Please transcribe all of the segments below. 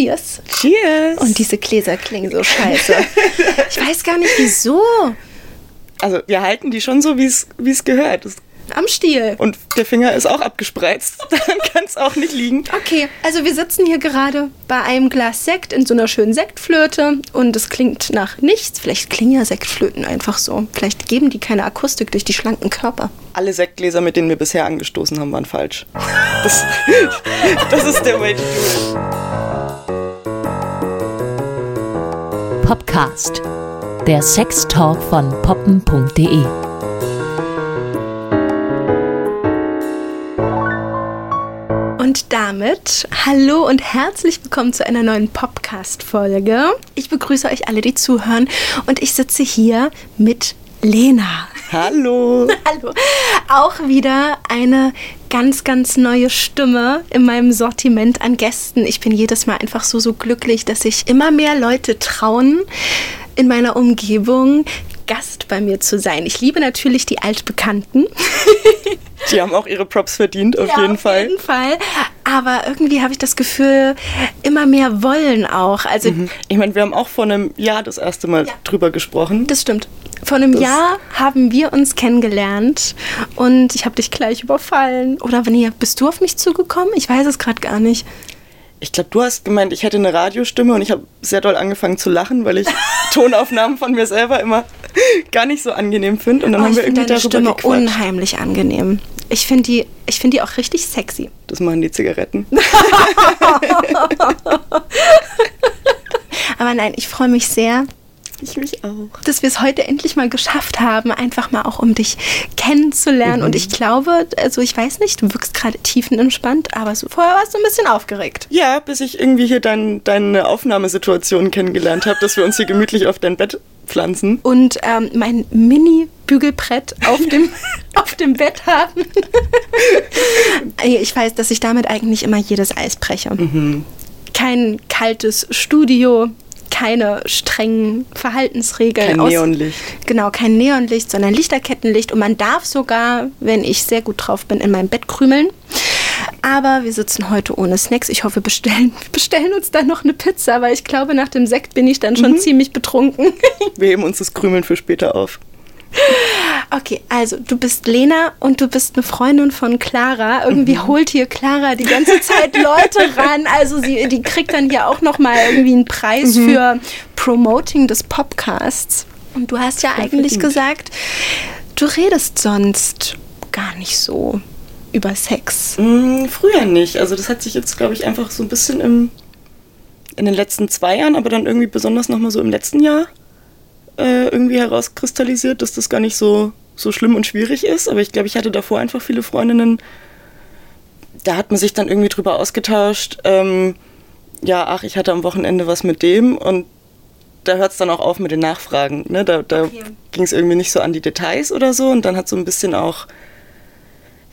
Cheers. Cheers. Und diese Gläser klingen so scheiße. ich weiß gar nicht wieso. Also wir halten die schon so, wie es gehört. Das am Stiel. Und der Finger ist auch abgespreizt. Dann kann es auch nicht liegen. Okay, also wir sitzen hier gerade bei einem Glas Sekt in so einer schönen Sektflöte und es klingt nach nichts. Vielleicht klingen ja Sektflöten einfach so. Vielleicht geben die keine Akustik durch die schlanken Körper. Alle Sektgläser, mit denen wir bisher angestoßen haben, waren falsch. Das, das ist der Way to do it. Podcast. Der Sextalk von poppen.de Und damit hallo und herzlich willkommen zu einer neuen Podcast-Folge. Ich begrüße euch alle, die zuhören. Und ich sitze hier mit Lena. Hallo. hallo. Auch wieder eine ganz, ganz neue Stimme in meinem Sortiment an Gästen. Ich bin jedes Mal einfach so, so glücklich, dass sich immer mehr Leute trauen, in meiner Umgebung Gast bei mir zu sein. Ich liebe natürlich die Altbekannten. Die haben auch ihre Props verdient, auf ja, jeden Fall. Auf jeden Fall. Aber irgendwie habe ich das Gefühl, immer mehr wollen auch. Also mhm. Ich meine, wir haben auch vor einem Jahr das erste Mal ja. drüber gesprochen. Das stimmt. Vor einem das Jahr haben wir uns kennengelernt und ich habe dich gleich überfallen. Oder nee, bist du auf mich zugekommen? Ich weiß es gerade gar nicht ich glaube, du hast gemeint, ich hätte eine Radiostimme und ich habe sehr doll angefangen zu lachen, weil ich Tonaufnahmen von mir selber immer gar nicht so angenehm finde. Und dann oh, haben wir irgendwie deine darüber Stimme gequatscht. unheimlich angenehm. Ich finde die, find die auch richtig sexy. Das machen die Zigaretten. Aber nein, ich freue mich sehr, ich mich auch. Dass wir es heute endlich mal geschafft haben, einfach mal auch um dich kennenzulernen. Mhm. Und ich glaube, also ich weiß nicht, du wirkst gerade tiefenentspannt, aber so, vorher warst du ein bisschen aufgeregt. Ja, bis ich irgendwie hier dein, deine Aufnahmesituation kennengelernt habe, dass wir uns hier gemütlich auf dein Bett pflanzen. Und ähm, mein Mini-Bügelbrett auf dem, auf dem Bett haben. ich weiß, dass ich damit eigentlich immer jedes Eis breche. Mhm. Kein kaltes Studio, keine strengen Verhaltensregeln. Kein Neonlicht. Genau, kein Neonlicht, sondern Lichterkettenlicht. Und man darf sogar, wenn ich sehr gut drauf bin, in meinem Bett krümeln. Aber wir sitzen heute ohne Snacks. Ich hoffe, wir bestellen, bestellen uns dann noch eine Pizza, weil ich glaube, nach dem Sekt bin ich dann schon mhm. ziemlich betrunken. wir heben uns das Krümeln für später auf. Okay, also du bist Lena und du bist eine Freundin von Clara. Irgendwie mhm. holt hier Clara die ganze Zeit Leute ran. Also sie, die kriegt dann hier auch noch mal irgendwie einen Preis mhm. für Promoting des Podcasts. Und du hast ja, eigentlich gesagt, du redest sonst gar nicht so über Sex. Mm, früher nicht. Also das hat sich jetzt, glaube ich, einfach so ein bisschen im, in den letzten zwei Jahren, aber dann irgendwie besonders noch mal so im letzten Jahr äh, irgendwie herauskristallisiert, dass das gar nicht so, so schlimm und schwierig ist. Aber ich glaube, ich hatte davor einfach viele Freundinnen, da hat man sich dann irgendwie drüber ausgetauscht, ähm, ja, ach, ich hatte am Wochenende was mit dem und da hört es dann auch auf mit den Nachfragen. Ne? Da, da okay. ging es irgendwie nicht so an die Details oder so und dann hat so ein bisschen auch,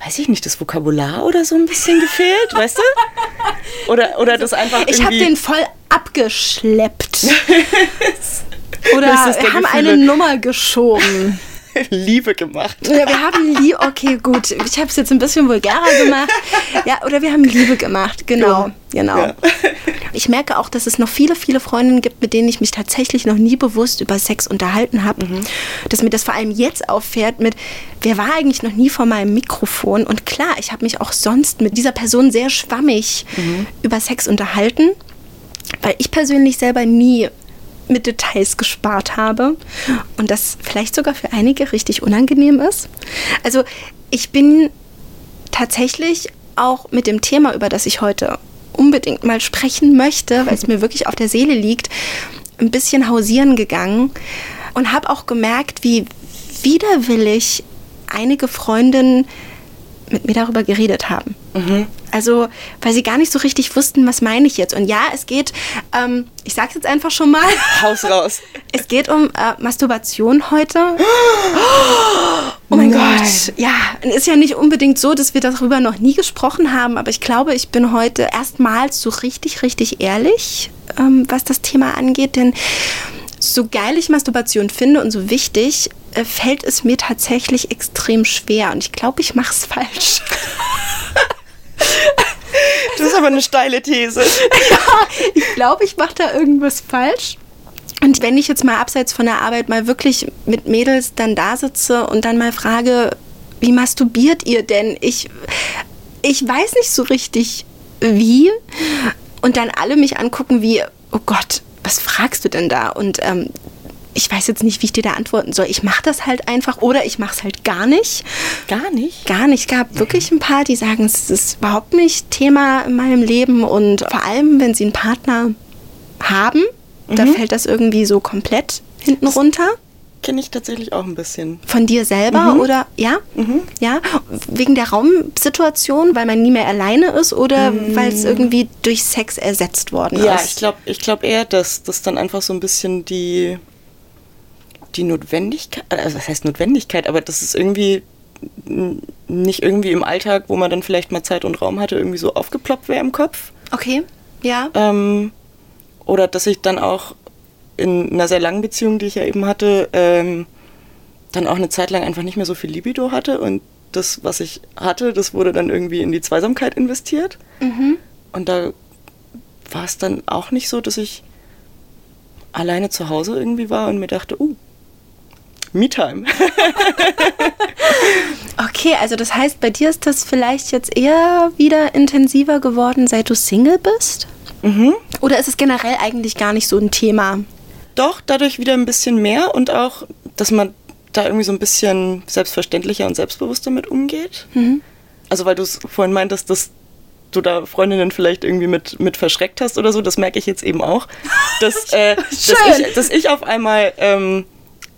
weiß ich nicht, das Vokabular oder so ein bisschen gefehlt, weißt du? Oder, oder das einfach. Ich habe den voll abgeschleppt. Oder wir haben eine Nummer geschoben. Liebe gemacht. Ja, wir haben Liebe, okay, gut. Ich habe es jetzt ein bisschen vulgärer gemacht. Ja, oder wir haben Liebe gemacht, genau, genau. Ja. Ich merke auch, dass es noch viele, viele Freundinnen gibt, mit denen ich mich tatsächlich noch nie bewusst über Sex unterhalten habe. Mhm. Dass mir das vor allem jetzt auffährt mit, wer war eigentlich noch nie vor meinem Mikrofon? Und klar, ich habe mich auch sonst mit dieser Person sehr schwammig mhm. über Sex unterhalten, weil ich persönlich selber nie mit Details gespart habe und das vielleicht sogar für einige richtig unangenehm ist. Also ich bin tatsächlich auch mit dem Thema, über das ich heute unbedingt mal sprechen möchte, weil es mir wirklich auf der Seele liegt, ein bisschen hausieren gegangen und habe auch gemerkt, wie widerwillig einige Freundinnen mit mir darüber geredet haben. Mhm. Also, weil sie gar nicht so richtig wussten, was meine ich jetzt. Und ja, es geht, ähm, ich sag's jetzt einfach schon mal. Haus raus. Es geht um äh, Masturbation heute. Oh mein Nein. Gott. Ja, ist ja nicht unbedingt so, dass wir darüber noch nie gesprochen haben, aber ich glaube, ich bin heute erstmals so richtig, richtig ehrlich, ähm, was das Thema angeht, denn so geil ich Masturbation finde und so wichtig, äh, fällt es mir tatsächlich extrem schwer. Und ich glaube, ich mache es falsch. Das ist aber eine steile These. ja, ich glaube, ich mache da irgendwas falsch. Und wenn ich jetzt mal abseits von der Arbeit mal wirklich mit Mädels dann da sitze und dann mal frage, wie masturbiert ihr denn? Ich, ich weiß nicht so richtig wie. Und dann alle mich angucken wie, oh Gott, was fragst du denn da? Und ähm, ich weiß jetzt nicht, wie ich dir da antworten soll. Ich mache das halt einfach oder ich mache es halt gar nicht. Gar nicht? Gar nicht. Es gab wirklich ein paar, die sagen, es ist überhaupt nicht Thema in meinem Leben und vor allem, wenn sie einen Partner haben, mhm. da fällt das irgendwie so komplett hinten runter kenne ich tatsächlich auch ein bisschen. Von dir selber mhm. oder ja? Mhm. Ja, wegen der Raumsituation, weil man nie mehr alleine ist oder mhm. weil es irgendwie durch Sex ersetzt worden ja, ist? Ja, ich glaube ich glaub eher, dass das dann einfach so ein bisschen die die Notwendigkeit, also das heißt Notwendigkeit, aber das ist irgendwie nicht irgendwie im Alltag, wo man dann vielleicht mal Zeit und Raum hatte, irgendwie so aufgeploppt wäre im Kopf. Okay, ja. Ähm, oder dass ich dann auch in einer sehr langen Beziehung, die ich ja eben hatte, ähm, dann auch eine Zeit lang einfach nicht mehr so viel Libido hatte und das, was ich hatte, das wurde dann irgendwie in die Zweisamkeit investiert. Mhm. Und da war es dann auch nicht so, dass ich alleine zu Hause irgendwie war und mir dachte, uh, Me-Time. okay, also das heißt, bei dir ist das vielleicht jetzt eher wieder intensiver geworden, seit du Single bist? Mhm. Oder ist es generell eigentlich gar nicht so ein Thema? doch dadurch wieder ein bisschen mehr und auch, dass man da irgendwie so ein bisschen selbstverständlicher und selbstbewusster mit umgeht. Mhm. Also weil du es vorhin meintest, dass du da Freundinnen vielleicht irgendwie mit, mit verschreckt hast oder so, das merke ich jetzt eben auch. Dass, äh, dass, ich, dass ich auf einmal ähm,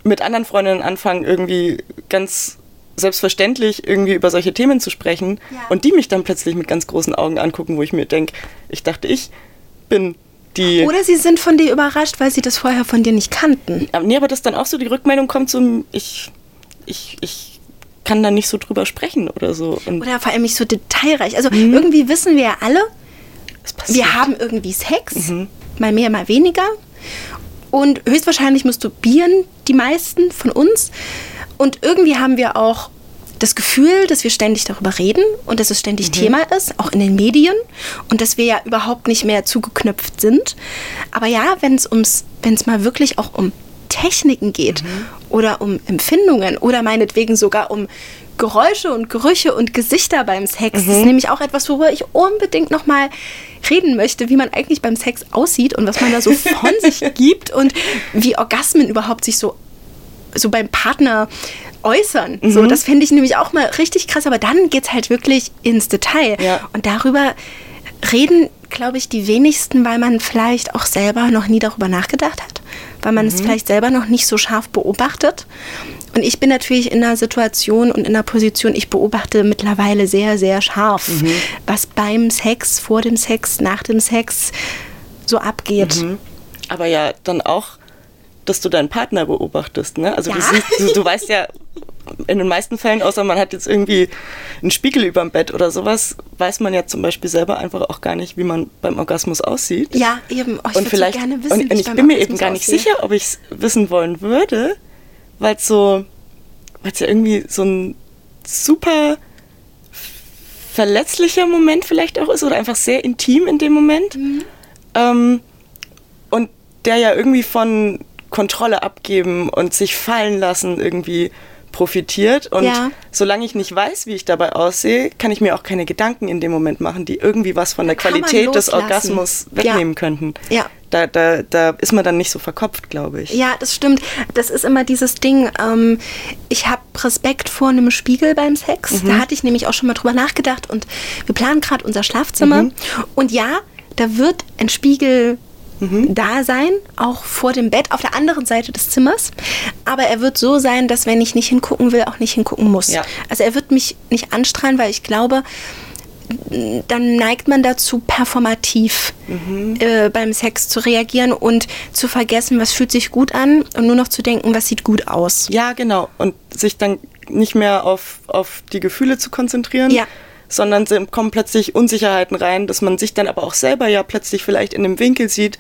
mit anderen Freundinnen anfange, irgendwie ganz selbstverständlich irgendwie über solche Themen zu sprechen ja. und die mich dann plötzlich mit ganz großen Augen angucken, wo ich mir denke, ich dachte, ich bin die. Oder sie sind von dir überrascht, weil sie das vorher von dir nicht kannten. Nee, aber dass dann auch so die Rückmeldung kommt, so ich, ich, ich kann da nicht so drüber sprechen oder so. Und oder vor allem nicht so detailreich. Also mhm. irgendwie wissen wir ja alle, wir haben irgendwie Sex, mhm. mal mehr, mal weniger. Und höchstwahrscheinlich masturbieren die meisten von uns. Und irgendwie haben wir auch das Gefühl, dass wir ständig darüber reden und dass es ständig mhm. Thema ist, auch in den Medien und dass wir ja überhaupt nicht mehr zugeknüpft sind. Aber ja, wenn es ums, wenn es mal wirklich auch um Techniken geht mhm. oder um Empfindungen oder meinetwegen sogar um Geräusche und Gerüche und Gesichter beim Sex. Mhm. Das ist nämlich auch etwas, worüber ich unbedingt noch mal reden möchte, wie man eigentlich beim Sex aussieht und was man da so von sich gibt und wie Orgasmen überhaupt sich so so beim Partner äußern. Mhm. So, das fände ich nämlich auch mal richtig krass, aber dann geht es halt wirklich ins Detail. Ja. Und darüber reden, glaube ich, die wenigsten, weil man vielleicht auch selber noch nie darüber nachgedacht hat, weil man mhm. es vielleicht selber noch nicht so scharf beobachtet. Und ich bin natürlich in einer Situation und in einer Position, ich beobachte mittlerweile sehr, sehr scharf, mhm. was beim Sex, vor dem Sex, nach dem Sex so abgeht. Mhm. Aber ja, dann auch dass du deinen Partner beobachtest. Ne? Also ja. du, siehst, du, du weißt ja in den meisten Fällen, außer man hat jetzt irgendwie einen Spiegel über dem Bett oder sowas, weiß man ja zum Beispiel selber einfach auch gar nicht, wie man beim Orgasmus aussieht. Ja, eben. Oh, ich und vielleicht, so gerne wissen, und, und ich bin mir eben gar nicht aussehe. sicher, ob ich es wissen wollen würde, weil es so, weil es ja irgendwie so ein super verletzlicher Moment vielleicht auch ist oder einfach sehr intim in dem Moment. Mhm. Ähm, und der ja irgendwie von Kontrolle abgeben und sich fallen lassen irgendwie profitiert. Und ja. solange ich nicht weiß, wie ich dabei aussehe, kann ich mir auch keine Gedanken in dem Moment machen, die irgendwie was von der Qualität des Orgasmus wegnehmen ja. könnten. Ja. Da, da, da ist man dann nicht so verkopft, glaube ich. Ja, das stimmt. Das ist immer dieses Ding. Ähm, ich habe Respekt vor einem Spiegel beim Sex. Mhm. Da hatte ich nämlich auch schon mal drüber nachgedacht. Und wir planen gerade unser Schlafzimmer. Mhm. Und ja, da wird ein Spiegel mhm. da sein, auch vor dem Bett auf der anderen Seite des Zimmers. Aber er wird so sein, dass wenn ich nicht hingucken will, auch nicht hingucken muss. Ja. Also er wird mich nicht anstrahlen, weil ich glaube, dann neigt man dazu, performativ mhm. äh, beim Sex zu reagieren und zu vergessen, was fühlt sich gut an und nur noch zu denken, was sieht gut aus. Ja, genau. Und sich dann nicht mehr auf, auf die Gefühle zu konzentrieren, ja sondern kommen plötzlich Unsicherheiten rein, dass man sich dann aber auch selber ja plötzlich vielleicht in einem Winkel sieht,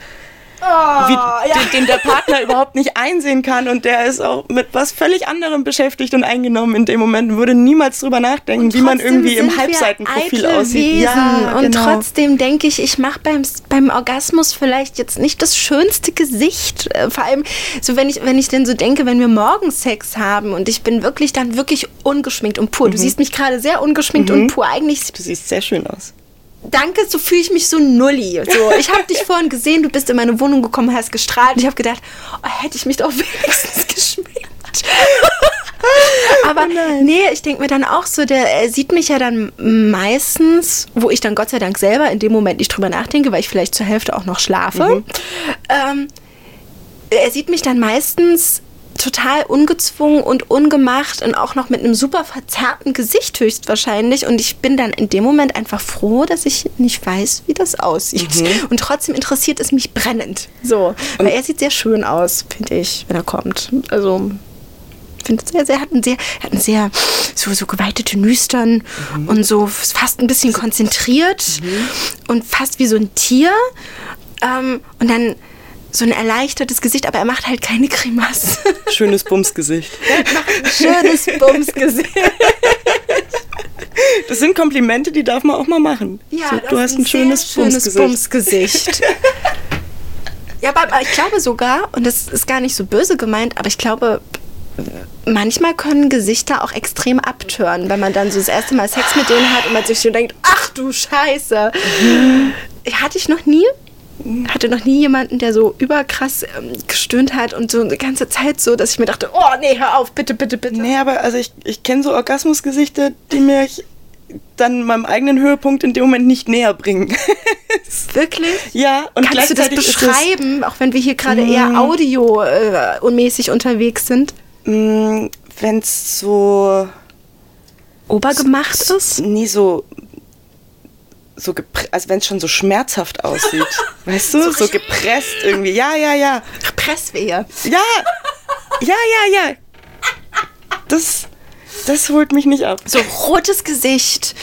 wie, den, den der Partner überhaupt nicht einsehen kann und der ist auch mit was völlig anderem beschäftigt und eingenommen in dem Moment, würde niemals drüber nachdenken, wie man irgendwie im Halbseitenprofil aussieht. Ja, und genau. trotzdem denke ich, ich mache beim, beim Orgasmus vielleicht jetzt nicht das schönste Gesicht. Äh, vor allem, so wenn ich, wenn ich denn so denke, wenn wir morgen Sex haben und ich bin wirklich dann wirklich ungeschminkt und pur. Mhm. Du siehst mich gerade sehr ungeschminkt mhm. und pur. Eigentlich. Du siehst sehr schön aus. Danke, so fühle ich mich so nulli. So, ich habe dich vorhin gesehen, du bist in meine Wohnung gekommen, hast gestrahlt. Ich habe gedacht, oh, hätte ich mich doch wenigstens geschminkt. Aber oh nee, ich denke mir dann auch so, der er sieht mich ja dann meistens, wo ich dann Gott sei Dank selber in dem Moment nicht drüber nachdenke, weil ich vielleicht zur Hälfte auch noch schlafe. Mhm. Ähm, er sieht mich dann meistens total ungezwungen und ungemacht und auch noch mit einem super verzerrten Gesicht höchstwahrscheinlich. Und ich bin dann in dem Moment einfach froh, dass ich nicht weiß, wie das aussieht. Mhm. Und trotzdem interessiert es mich brennend. So. Und Weil er sieht sehr schön aus, finde ich, wenn er kommt. Also finde sehr, sehr, hat einen sehr, hat einen sehr so, so geweitete Nüstern mhm. und so fast ein bisschen konzentriert mhm. und fast wie so ein Tier. Ähm, und dann so ein erleichtertes Gesicht, aber er macht halt keine Grimasse. Schönes Bumsgesicht. Schönes Bumsgesicht. Das sind Komplimente, die darf man auch mal machen. Ja, so, du hast ein, ein schönes, schönes Bumsgesicht. Ja, aber ich glaube sogar, und das ist gar nicht so böse gemeint, aber ich glaube, manchmal können Gesichter auch extrem abtören, wenn man dann so das erste Mal Sex mit denen hat und man sich so denkt, ach du Scheiße. Mhm. Hatte ich noch nie hatte noch nie jemanden, der so überkrass ähm, gestöhnt hat und so eine ganze Zeit so, dass ich mir dachte, oh nee, hör auf, bitte, bitte, bitte. Nee, aber also ich, ich kenne so Orgasmusgesichter, die mich dann meinem eigenen Höhepunkt in dem Moment nicht näher bringen. Wirklich? Ja, und Kannst du das beschreiben, auch wenn wir hier gerade mm, eher audiomäßig äh, unterwegs sind? Mm, wenn es so obergemacht so, ist? Nee, so so also wenn es schon so schmerzhaft aussieht. weißt du? So, so gepresst irgendwie. Ja, ja, ja. Presswehe. Ja. Ja, ja, ja. Das, das holt mich nicht ab. So rotes Gesicht,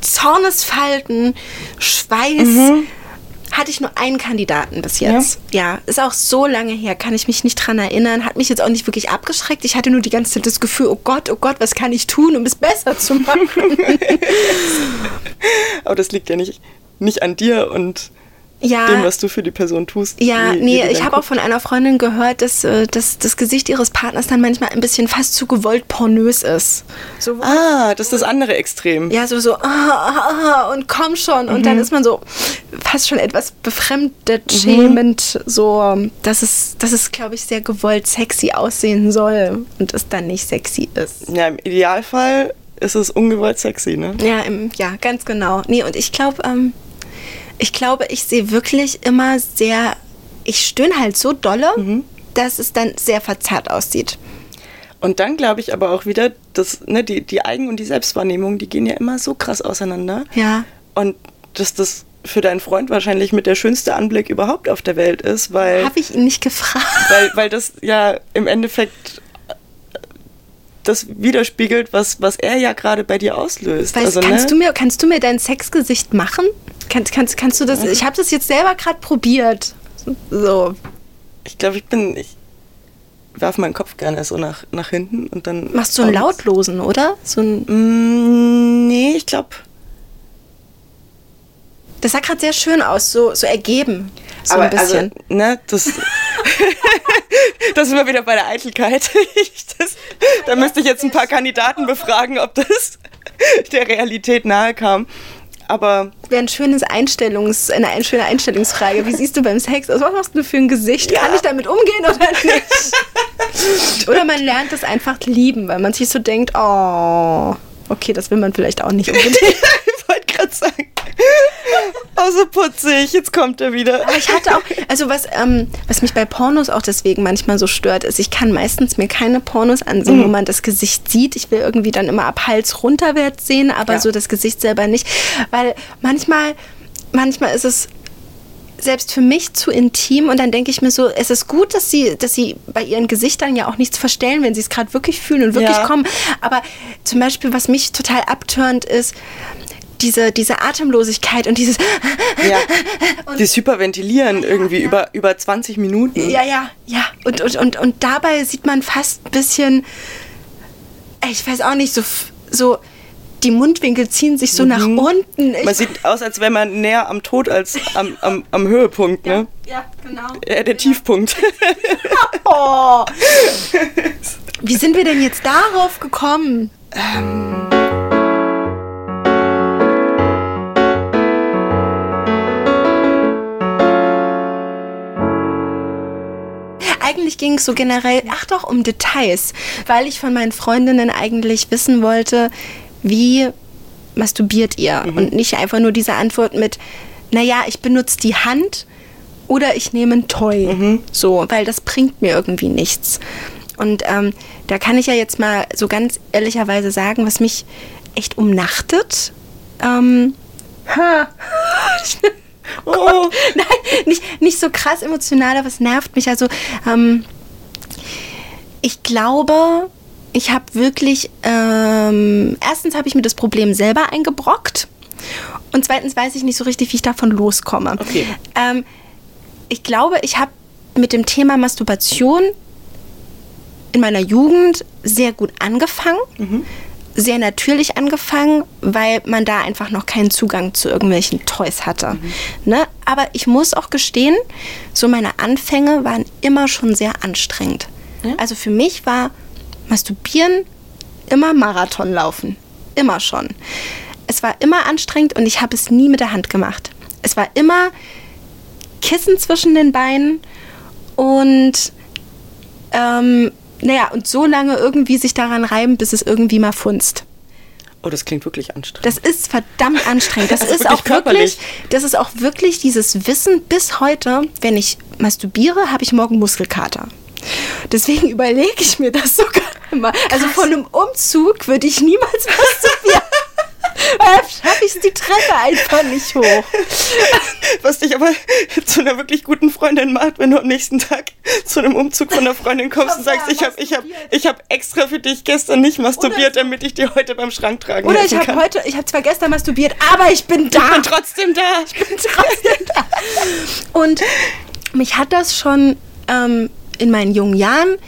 Zornesfalten, Schweiß. Mhm hatte ich nur einen Kandidaten bis jetzt. Ja. ja. ist auch so lange her, kann ich mich nicht dran erinnern. Hat mich jetzt auch nicht wirklich abgeschreckt. Ich hatte nur die ganze Zeit das Gefühl, oh Gott, oh Gott, was kann ich tun, um es besser zu machen? Aber das liegt ja nicht, nicht an dir und ja, dem, was du für die Person tust. Ja, wie, nee, wie ich habe auch von einer Freundin gehört, dass, äh, dass das Gesicht ihres Partners dann manchmal ein bisschen fast zu gewollt pornös ist. So, ah, das ist das andere Extrem. Ja, so, so, ah, ah, ah und komm schon. Mhm. Und dann mhm. ist man so fast schon etwas befremdet, mhm. schämend, so, dass es, dass es glaube ich, sehr gewollt sexy aussehen soll und es dann nicht sexy ist. Ja, im Idealfall ist es ungewollt sexy, ne? Ja, im, ja ganz genau. Nee, und ich glaube, ähm, ich glaube, ich sehe wirklich immer sehr, ich stöhne halt so dolle, mhm. dass es dann sehr verzerrt aussieht. Und dann glaube ich aber auch wieder, dass ne, die, die Eigen- und die Selbstwahrnehmung, die gehen ja immer so krass auseinander. Ja. Und dass das für deinen Freund wahrscheinlich mit der schönste Anblick überhaupt auf der Welt ist, weil. Habe ich ihn nicht gefragt. Weil, weil das ja im Endeffekt das widerspiegelt, was, was er ja gerade bei dir auslöst. Weißt, also, kannst, ne? du mir, kannst du mir dein Sexgesicht machen? Kannst, kannst, kannst du das? Ich habe das jetzt selber gerade probiert. So. Ich glaube, ich bin. Ich werfe meinen Kopf gerne so nach, nach hinten und dann. Machst du einen lautlosen, oder? So ein mm, nee, ich glaube. Das sah gerade sehr schön aus, so, so ergeben. So Aber, ein also, bisschen. Also, ne, das. das sind wir wieder bei der Eitelkeit. das, da müsste ich jetzt ein paar Kandidaten befragen, ob das der Realität nahe kam. Aber. Wäre ein schönes Einstellungs, eine, eine schöne Einstellungsfrage. Wie siehst du beim Sex aus? Was hast du für ein Gesicht? Ja. Kann ich damit umgehen oder nicht? oder man lernt es einfach lieben, weil man sich so denkt, oh, okay, das will man vielleicht auch nicht unbedingt. ich wollte gerade sagen. Oh, so putzig, jetzt kommt er wieder. Aber ich hatte auch, also was, ähm, was mich bei Pornos auch deswegen manchmal so stört, ist, ich kann meistens mir keine Pornos ansehen, mhm. wo man das Gesicht sieht. Ich will irgendwie dann immer ab Hals runterwärts sehen, aber ja. so das Gesicht selber nicht. Weil manchmal, manchmal ist es selbst für mich zu intim und dann denke ich mir so, es ist gut, dass sie, dass sie bei ihren Gesichtern ja auch nichts verstellen, wenn sie es gerade wirklich fühlen und wirklich ja. kommen. Aber zum Beispiel, was mich total abturnt, ist, diese, diese Atemlosigkeit und dieses. Ja, dieses Hyperventilieren irgendwie ja. Über, über 20 Minuten. Ja, ja, ja. Und, und, und, und dabei sieht man fast ein bisschen, ich weiß auch nicht, so, so die Mundwinkel ziehen sich so mhm. nach unten. Ich man sieht aus, als wäre man näher am Tod als am, am, am Höhepunkt, ne? Ja, genau. Äh, der ja. Tiefpunkt. oh. Wie sind wir denn jetzt darauf gekommen? Ähm. Eigentlich ging es so generell, ach doch, um Details, weil ich von meinen Freundinnen eigentlich wissen wollte, wie masturbiert ihr? Mhm. Und nicht einfach nur diese Antwort mit, naja, ich benutze die Hand oder ich nehme ein Toy. Mhm. So, weil das bringt mir irgendwie nichts. Und ähm, da kann ich ja jetzt mal so ganz ehrlicherweise sagen, was mich echt umnachtet. Ähm, oh. oh. Nein, nicht, nicht so krass emotional, aber es nervt mich. Also, ähm, ich glaube, ich habe wirklich, ähm, erstens habe ich mir das Problem selber eingebrockt und zweitens weiß ich nicht so richtig, wie ich davon loskomme. Okay. Ähm, ich glaube, ich habe mit dem Thema Masturbation in meiner Jugend sehr gut angefangen. Mhm. Sehr natürlich angefangen, weil man da einfach noch keinen Zugang zu irgendwelchen Toys hatte. Mhm. Ne? Aber ich muss auch gestehen, so meine Anfänge waren immer schon sehr anstrengend. Ja? Also für mich war Masturbieren immer Marathon laufen. Immer schon. Es war immer anstrengend und ich habe es nie mit der Hand gemacht. Es war immer Kissen zwischen den Beinen und ähm, naja, und so lange irgendwie sich daran reiben, bis es irgendwie mal funzt. Oh, das klingt wirklich anstrengend. Das ist verdammt anstrengend. Das, das ist, ist auch körperlich. wirklich, das ist auch wirklich dieses Wissen bis heute, wenn ich masturbiere, habe ich morgen Muskelkater. Deswegen überlege ich mir das sogar immer. Also von einem Umzug würde ich niemals masturbieren. Schaffe ich die Treppe einfach nicht hoch. Was dich aber zu einer wirklich guten Freundin macht, wenn du am nächsten Tag zu einem Umzug von einer Freundin kommst und sagst, ich habe ich hab, ich hab extra für dich gestern nicht masturbiert, damit ich dir heute beim Schrank tragen Oder ich habe heute, ich habe zwar gestern masturbiert, aber ich bin da. Ich bin trotzdem da. Ich bin trotzdem da. Und mich hat das schon ähm, in meinen jungen Jahren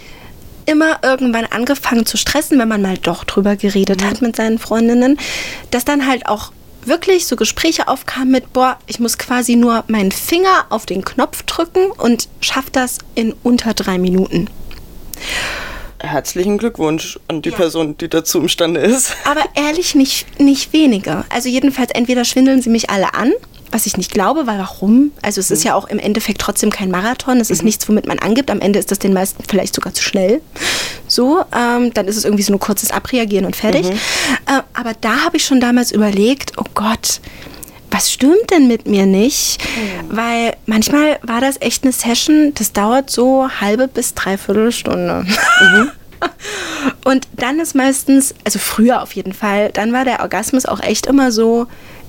immer irgendwann angefangen zu stressen, wenn man mal doch drüber geredet mhm. hat mit seinen Freundinnen, dass dann halt auch wirklich so Gespräche aufkamen mit, boah, ich muss quasi nur meinen Finger auf den Knopf drücken und schaff das in unter drei Minuten. Herzlichen Glückwunsch an die ja. Person, die dazu imstande ist. Aber ehrlich, nicht, nicht wenige. Also jedenfalls entweder schwindeln sie mich alle an was ich nicht glaube, weil warum? Also es mhm. ist ja auch im Endeffekt trotzdem kein Marathon, es ist mhm. nichts, womit man angibt. Am Ende ist das den meisten vielleicht sogar zu schnell. So, ähm, dann ist es irgendwie so ein kurzes Abreagieren und fertig. Mhm. Äh, aber da habe ich schon damals überlegt, oh Gott, was stimmt denn mit mir nicht? Mhm. Weil manchmal war das echt eine Session, das dauert so halbe bis dreiviertel Stunde. Mhm. Und dann ist meistens, also früher auf jeden Fall, dann war der Orgasmus auch echt immer so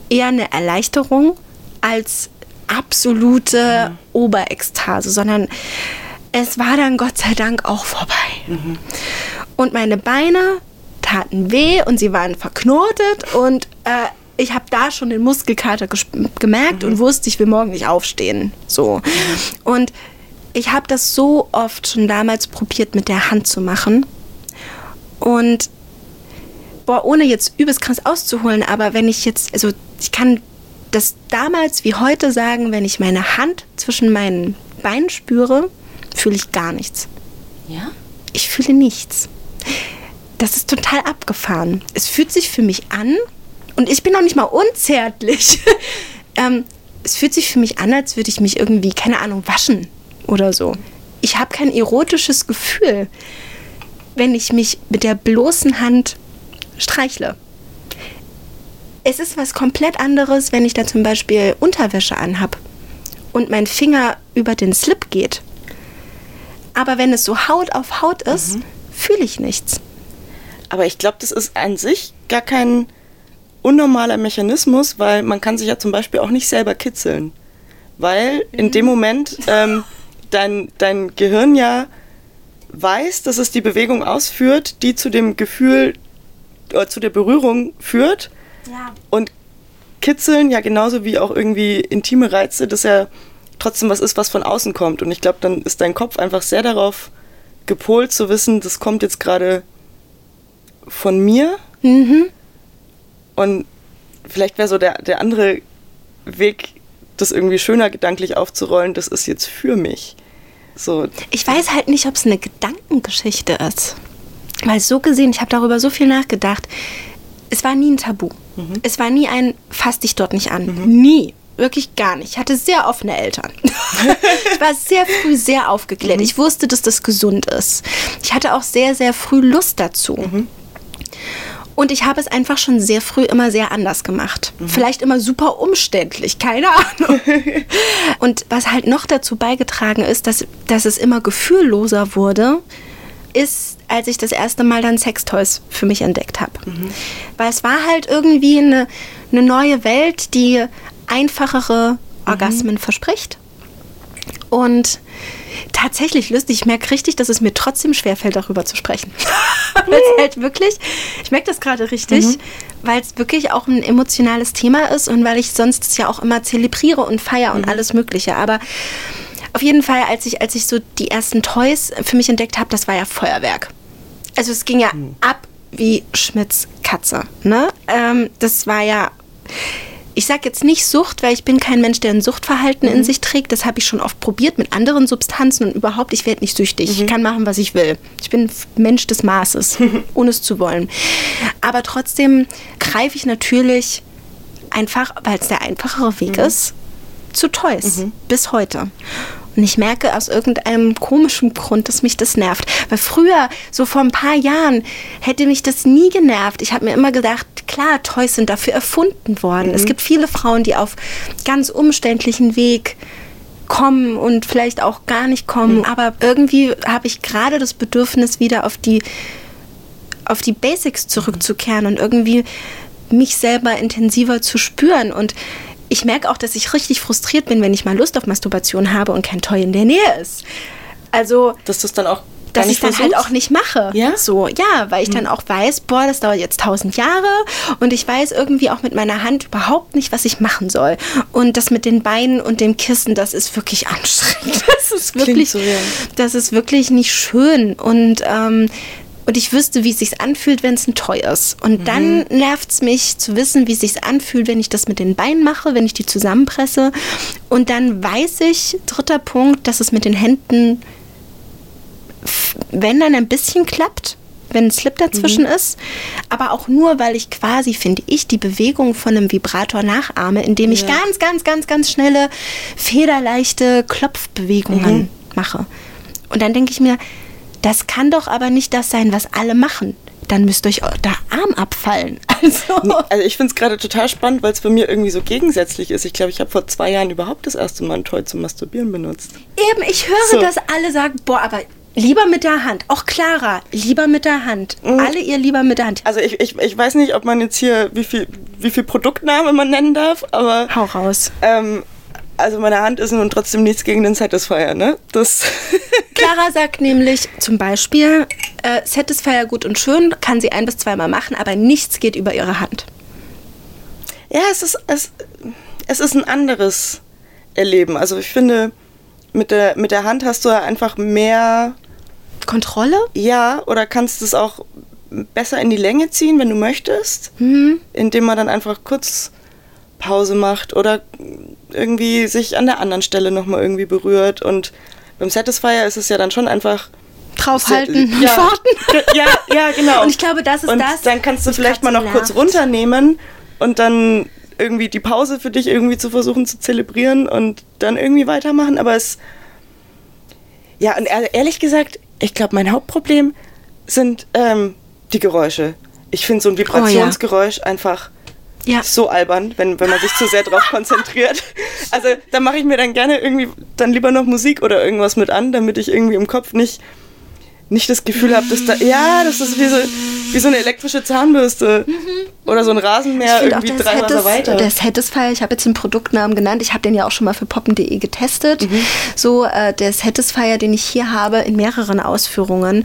eher eine Erleichterung als absolute mhm. Oberekstase, sondern es war dann Gott sei Dank auch vorbei. Mhm. Und meine Beine taten weh und sie waren verknotet und äh, ich habe da schon den Muskelkater gemerkt mhm. und wusste, ich will morgen nicht aufstehen. So. Mhm. Und ich habe das so oft schon damals probiert, mit der Hand zu machen. Und boah, ohne jetzt übelst krass auszuholen, aber wenn ich jetzt, also ich kann das damals wie heute sagen, wenn ich meine Hand zwischen meinen Beinen spüre, fühle ich gar nichts. Ja? Ich fühle nichts. Das ist total abgefahren. Es fühlt sich für mich an, und ich bin noch nicht mal unzärtlich. ähm, es fühlt sich für mich an, als würde ich mich irgendwie, keine Ahnung, waschen oder so. Ich habe kein erotisches Gefühl, wenn ich mich mit der bloßen Hand streichle. Es ist was komplett anderes, wenn ich da zum Beispiel Unterwäsche anhab und mein Finger über den Slip geht. Aber wenn es so Haut auf Haut ist, mhm. fühle ich nichts. Aber ich glaube, das ist an sich gar kein unnormaler Mechanismus, weil man kann sich ja zum Beispiel auch nicht selber kitzeln. Weil mhm. in dem Moment ähm, dein, dein Gehirn ja weiß, dass es die Bewegung ausführt, die zu dem Gefühl oder zu der Berührung führt. Ja. Und kitzeln, ja genauso wie auch irgendwie intime Reize, dass ja trotzdem was ist, was von außen kommt. Und ich glaube, dann ist dein Kopf einfach sehr darauf gepolt zu wissen, das kommt jetzt gerade von mir. Mhm. Und vielleicht wäre so der, der andere Weg, das irgendwie schöner gedanklich aufzurollen, das ist jetzt für mich. So. Ich weiß halt nicht, ob es eine Gedankengeschichte ist. Weil so gesehen, ich habe darüber so viel nachgedacht. Es war nie ein Tabu. Mhm. Es war nie ein, fass dich dort nicht an. Mhm. Nie. Wirklich gar nicht. Ich hatte sehr offene Eltern. ich war sehr früh sehr aufgeklärt. Mhm. Ich wusste, dass das gesund ist. Ich hatte auch sehr, sehr früh Lust dazu. Mhm. Und ich habe es einfach schon sehr früh immer sehr anders gemacht. Mhm. Vielleicht immer super umständlich, keine Ahnung. und was halt noch dazu beigetragen ist, dass, dass es immer gefühlloser wurde, ist, als ich das erste Mal dann Sextoys für mich entdeckt habe. Mhm. Weil es war halt irgendwie eine, eine neue Welt, die einfachere Orgasmen mhm. verspricht. Und tatsächlich lustig. Ich merke richtig, dass es mir trotzdem schwerfällt, darüber zu sprechen. weil es halt wirklich, ich merke das gerade richtig, mhm. weil es wirklich auch ein emotionales Thema ist und weil ich sonst es ja auch immer zelebriere und feiere mhm. und alles Mögliche. Aber auf jeden Fall, als ich, als ich so die ersten Toys für mich entdeckt habe, das war ja Feuerwerk. Also es ging ja mhm. ab wie Schmidts Katze. Ne? Ähm, das war ja ich sage jetzt nicht Sucht, weil ich bin kein Mensch, der ein Suchtverhalten mhm. in sich trägt. Das habe ich schon oft probiert mit anderen Substanzen und überhaupt, ich werde nicht süchtig. Mhm. Ich kann machen, was ich will. Ich bin Mensch des Maßes, ohne es zu wollen. Aber trotzdem greife ich natürlich einfach, weil es der einfachere Weg mhm. ist, zu Toys. Mhm. Bis heute. Und ich merke aus irgendeinem komischen Grund, dass mich das nervt. Weil früher, so vor ein paar Jahren, hätte mich das nie genervt. Ich habe mir immer gedacht, klar, Toys sind dafür erfunden worden. Mhm. Es gibt viele Frauen, die auf ganz umständlichen Weg kommen und vielleicht auch gar nicht kommen. Mhm. Aber irgendwie habe ich gerade das Bedürfnis, wieder auf die, auf die Basics zurückzukehren und irgendwie mich selber intensiver zu spüren. Und ich merke auch, dass ich richtig frustriert bin, wenn ich mal Lust auf Masturbation habe und kein Toy in der Nähe ist. Also. Dass du es dann auch dass ich dann halt auch nicht mache. Ja? So, ja, weil ich dann hm. auch weiß, boah, das dauert jetzt tausend Jahre und ich weiß irgendwie auch mit meiner Hand überhaupt nicht, was ich machen soll. Und das mit den Beinen und dem Kissen, das ist wirklich anstrengend. Das ist wirklich, so, ja. das ist wirklich nicht schön. Und ähm, und ich wüsste, wie es sich anfühlt, wenn es ein Toy ist. Und mhm. dann nervt es mich zu wissen, wie es sich anfühlt, wenn ich das mit den Beinen mache, wenn ich die zusammenpresse. Und dann weiß ich, dritter Punkt, dass es mit den Händen, wenn dann ein bisschen klappt, wenn ein Slip dazwischen mhm. ist, aber auch nur, weil ich quasi, finde ich, die Bewegung von einem Vibrator nachahme, indem ich ja. ganz, ganz, ganz, ganz schnelle, federleichte Klopfbewegungen mhm. mache. Und dann denke ich mir, das kann doch aber nicht das sein, was alle machen. Dann müsst euch der Arm abfallen. Also, also ich finde es gerade total spannend, weil es bei mir irgendwie so gegensätzlich ist. Ich glaube, ich habe vor zwei Jahren überhaupt das erste Mal ein Toy zum Masturbieren benutzt. Eben, ich höre, so. dass alle sagen, boah, aber Lieber mit der Hand. Auch Clara, lieber mit der Hand. Mhm. Alle ihr lieber mit der Hand. Also ich, ich, ich weiß nicht, ob man jetzt hier, wie viel, wie viel Produktname man nennen darf, aber. Hau raus. Ähm, also meine Hand ist nun trotzdem nichts gegen den Satisfier, ne? Das Clara sagt nämlich zum Beispiel, äh, Satisfier gut und schön, kann sie ein bis zweimal machen, aber nichts geht über ihre Hand. Ja, es ist, es, es ist ein anderes Erleben. Also ich finde, mit der, mit der Hand hast du einfach mehr Kontrolle? Ja, oder kannst es auch besser in die Länge ziehen, wenn du möchtest, mhm. indem man dann einfach kurz Pause macht oder irgendwie sich an der anderen Stelle nochmal irgendwie berührt. Und beim Satisfier ist es ja dann schon einfach draufhalten ja, warten. Ja, ja, genau. Und ich glaube, das ist und das. Dann kannst du vielleicht mal noch nervt. kurz runternehmen und dann irgendwie die Pause für dich irgendwie zu versuchen zu zelebrieren und dann irgendwie weitermachen. Aber es. Ja, und ehrlich gesagt, ich glaube, mein Hauptproblem sind ähm, die Geräusche. Ich finde so ein Vibrationsgeräusch oh, ja. einfach ja. So albern, wenn, wenn man sich zu sehr drauf konzentriert. Also da mache ich mir dann gerne irgendwie dann lieber noch Musik oder irgendwas mit an, damit ich irgendwie im Kopf nicht nicht das Gefühl habe, dass da, ja, das ist wie so, wie so eine elektrische Zahnbürste oder so ein Rasenmäher irgendwie auch, drei Wasser weiter. Der Satisfyer, ich habe jetzt den Produktnamen genannt, ich habe den ja auch schon mal für poppen.de getestet. Mhm. So, äh, der Satisfyer, den ich hier habe, in mehreren Ausführungen,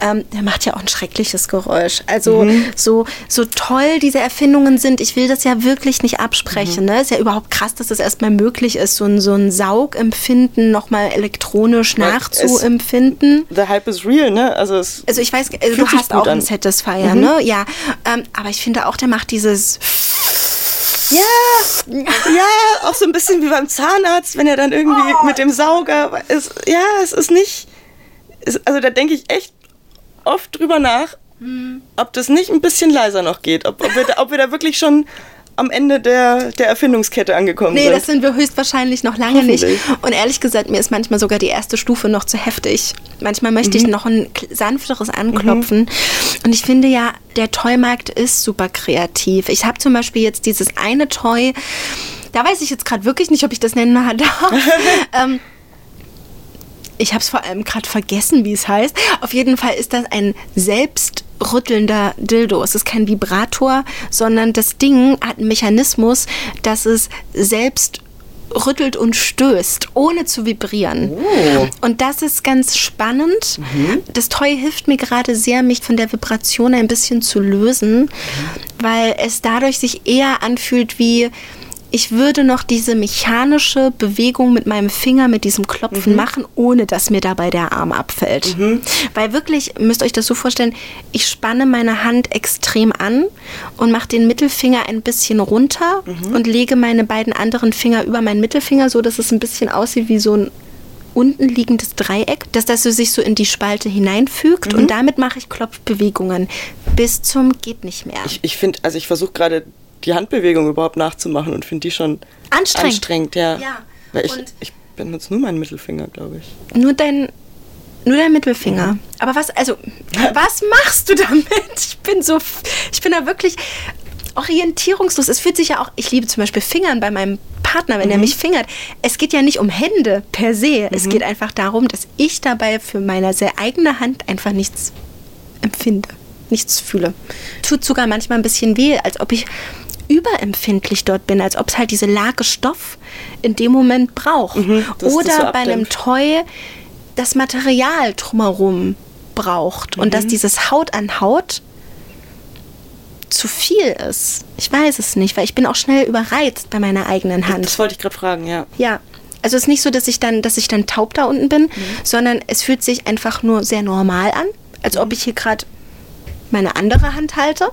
ähm, der macht ja auch ein schreckliches Geräusch. Also Mhm. so, so toll diese Erfindungen sind, ich will das ja wirklich nicht absprechen. Mhm. Ne? Ist ja überhaupt krass, dass das erstmal möglich ist, so ein, so ein Saugempfinden nochmal elektronisch Weil es- nachzuempfinden. The Hype is real, ne? Also es Also ich weiß, also du hast auch einen an. Satisfier, ne? Ja. Ähm, aber ich finde auch, der macht dieses. Ja, ja, auch so ein bisschen wie beim Zahnarzt, wenn er dann irgendwie Oh. mit dem Sauger. Es, ja, es ist nicht. Es, also da denke ich echt oft drüber nach, Hm. ob das nicht ein bisschen leiser noch geht. Ob, ob, wir, da, ob wir da wirklich schon am Ende der, der Erfindungskette angekommen Nee, sind. das sind wir höchstwahrscheinlich noch lange nicht. Und ehrlich gesagt, mir ist manchmal sogar die erste Stufe noch zu heftig. Manchmal möchte Mhm. ich noch ein sanfteres Anklopfen. Und ich finde ja, der Toymarkt ist super kreativ. Ich habe zum Beispiel jetzt dieses eine Toy, da weiß ich jetzt gerade wirklich nicht, ob ich das nennen darf. ähm, ich habe es vor allem gerade vergessen, wie es heißt. Auf jeden Fall ist das ein selbstrüttelnder Dildo. Es ist kein Vibrator, sondern das Ding hat einen Mechanismus, dass es selbst rüttelt und stößt, ohne zu vibrieren. Oh. Und das ist ganz spannend. Das Toy hilft mir gerade sehr, mich von der Vibration ein bisschen zu lösen, weil es dadurch sich eher anfühlt wie ich würde noch diese mechanische Bewegung mit meinem Finger, mit diesem Klopfen machen, ohne dass mir dabei der Arm abfällt. Weil wirklich, müsst euch das so vorstellen, ich spanne meine Hand extrem an und mache den Mittelfinger ein bisschen runter und lege meine beiden anderen Finger über meinen Mittelfinger, so dass es ein bisschen aussieht wie so ein unten liegendes Dreieck, dass das so sich so in die Spalte hineinfügt. Und damit mache ich Klopfbewegungen. Bis zum geht nicht mehr. Ich, ich finde, also ich versuche gerade die Handbewegung überhaupt nachzumachen und finde die schon Anstrengend. anstrengend ja. Ja, Weil ich, und- ich benutze nur meinen Mittelfinger, glaube ich. Nur dein nur dein Mittelfinger. Aber was also was machst du damit? Ich bin so ich bin da wirklich orientierungslos. Es fühlt sich ja auch, ich liebe zum Beispiel Fingern bei meinem Partner, wenn er mich fingert. Es geht ja nicht um Hände per se. Es geht einfach darum, dass ich dabei für meine sehr eigene Hand einfach nichts empfinde, nichts fühle. Tut sogar manchmal ein bisschen weh, als ob ich überempfindlich dort bin, als ob es halt diese Lage Stoff in dem Moment braucht. das Oder so bei einem. Toy das Material drumherum braucht und Mhm. dass dieses Haut an Haut zu viel ist. Ich weiß es nicht, weil ich bin auch schnell überreizt bei meiner eigenen Hand. Das wollte ich gerade fragen, ja. Ja. Also es ist nicht so, dass ich dann, dass ich dann taub da unten bin, sondern es fühlt sich einfach nur sehr normal an, als ob ich hier gerade meine andere Hand halte.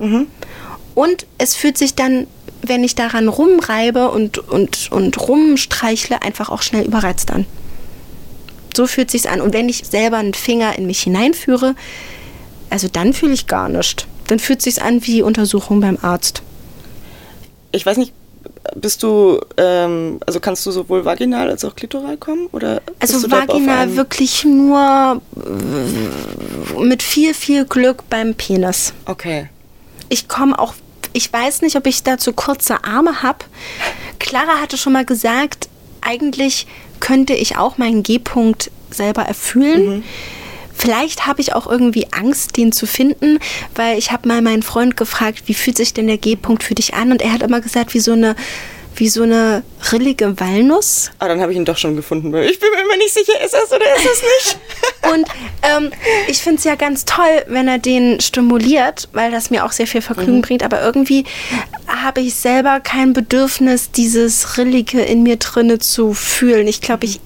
Und es fühlt sich dann, wenn ich daran rumreibe und, und, und rumstreichle, einfach auch schnell überreizt an. So fühlt sich's an. Und wenn ich selber einen Finger in mich hineinführe, also dann fühle ich gar nichts. Dann fühlt sich's an wie Untersuchung beim Arzt. Ich weiß nicht, bist du, ähm, also kannst du sowohl vaginal als auch klitoral kommen? Oder Also vaginal wirklich nur mit viel, viel Glück beim Penis. Okay. Ich komme auch, ich weiß nicht, ob ich dazu kurze Arme habe. Clara hatte schon mal gesagt, eigentlich könnte ich auch meinen G-Punkt selber erfüllen. Vielleicht habe ich auch irgendwie Angst, den zu finden, weil ich habe mal meinen Freund gefragt, wie fühlt sich denn der G-Punkt für dich an? Und er hat immer gesagt, wie so eine, wie so eine rillige Walnuss. Ah, dann habe ich ihn doch schon gefunden. weil Ich bin mir immer nicht sicher, ist es oder ist es nicht? Und ähm, ich finde es ja ganz toll, wenn er den stimuliert, weil das mir auch sehr viel Vergnügen bringt. Aber irgendwie habe ich selber kein Bedürfnis, dieses Rillige in mir drinne zu fühlen. Ich glaube, ich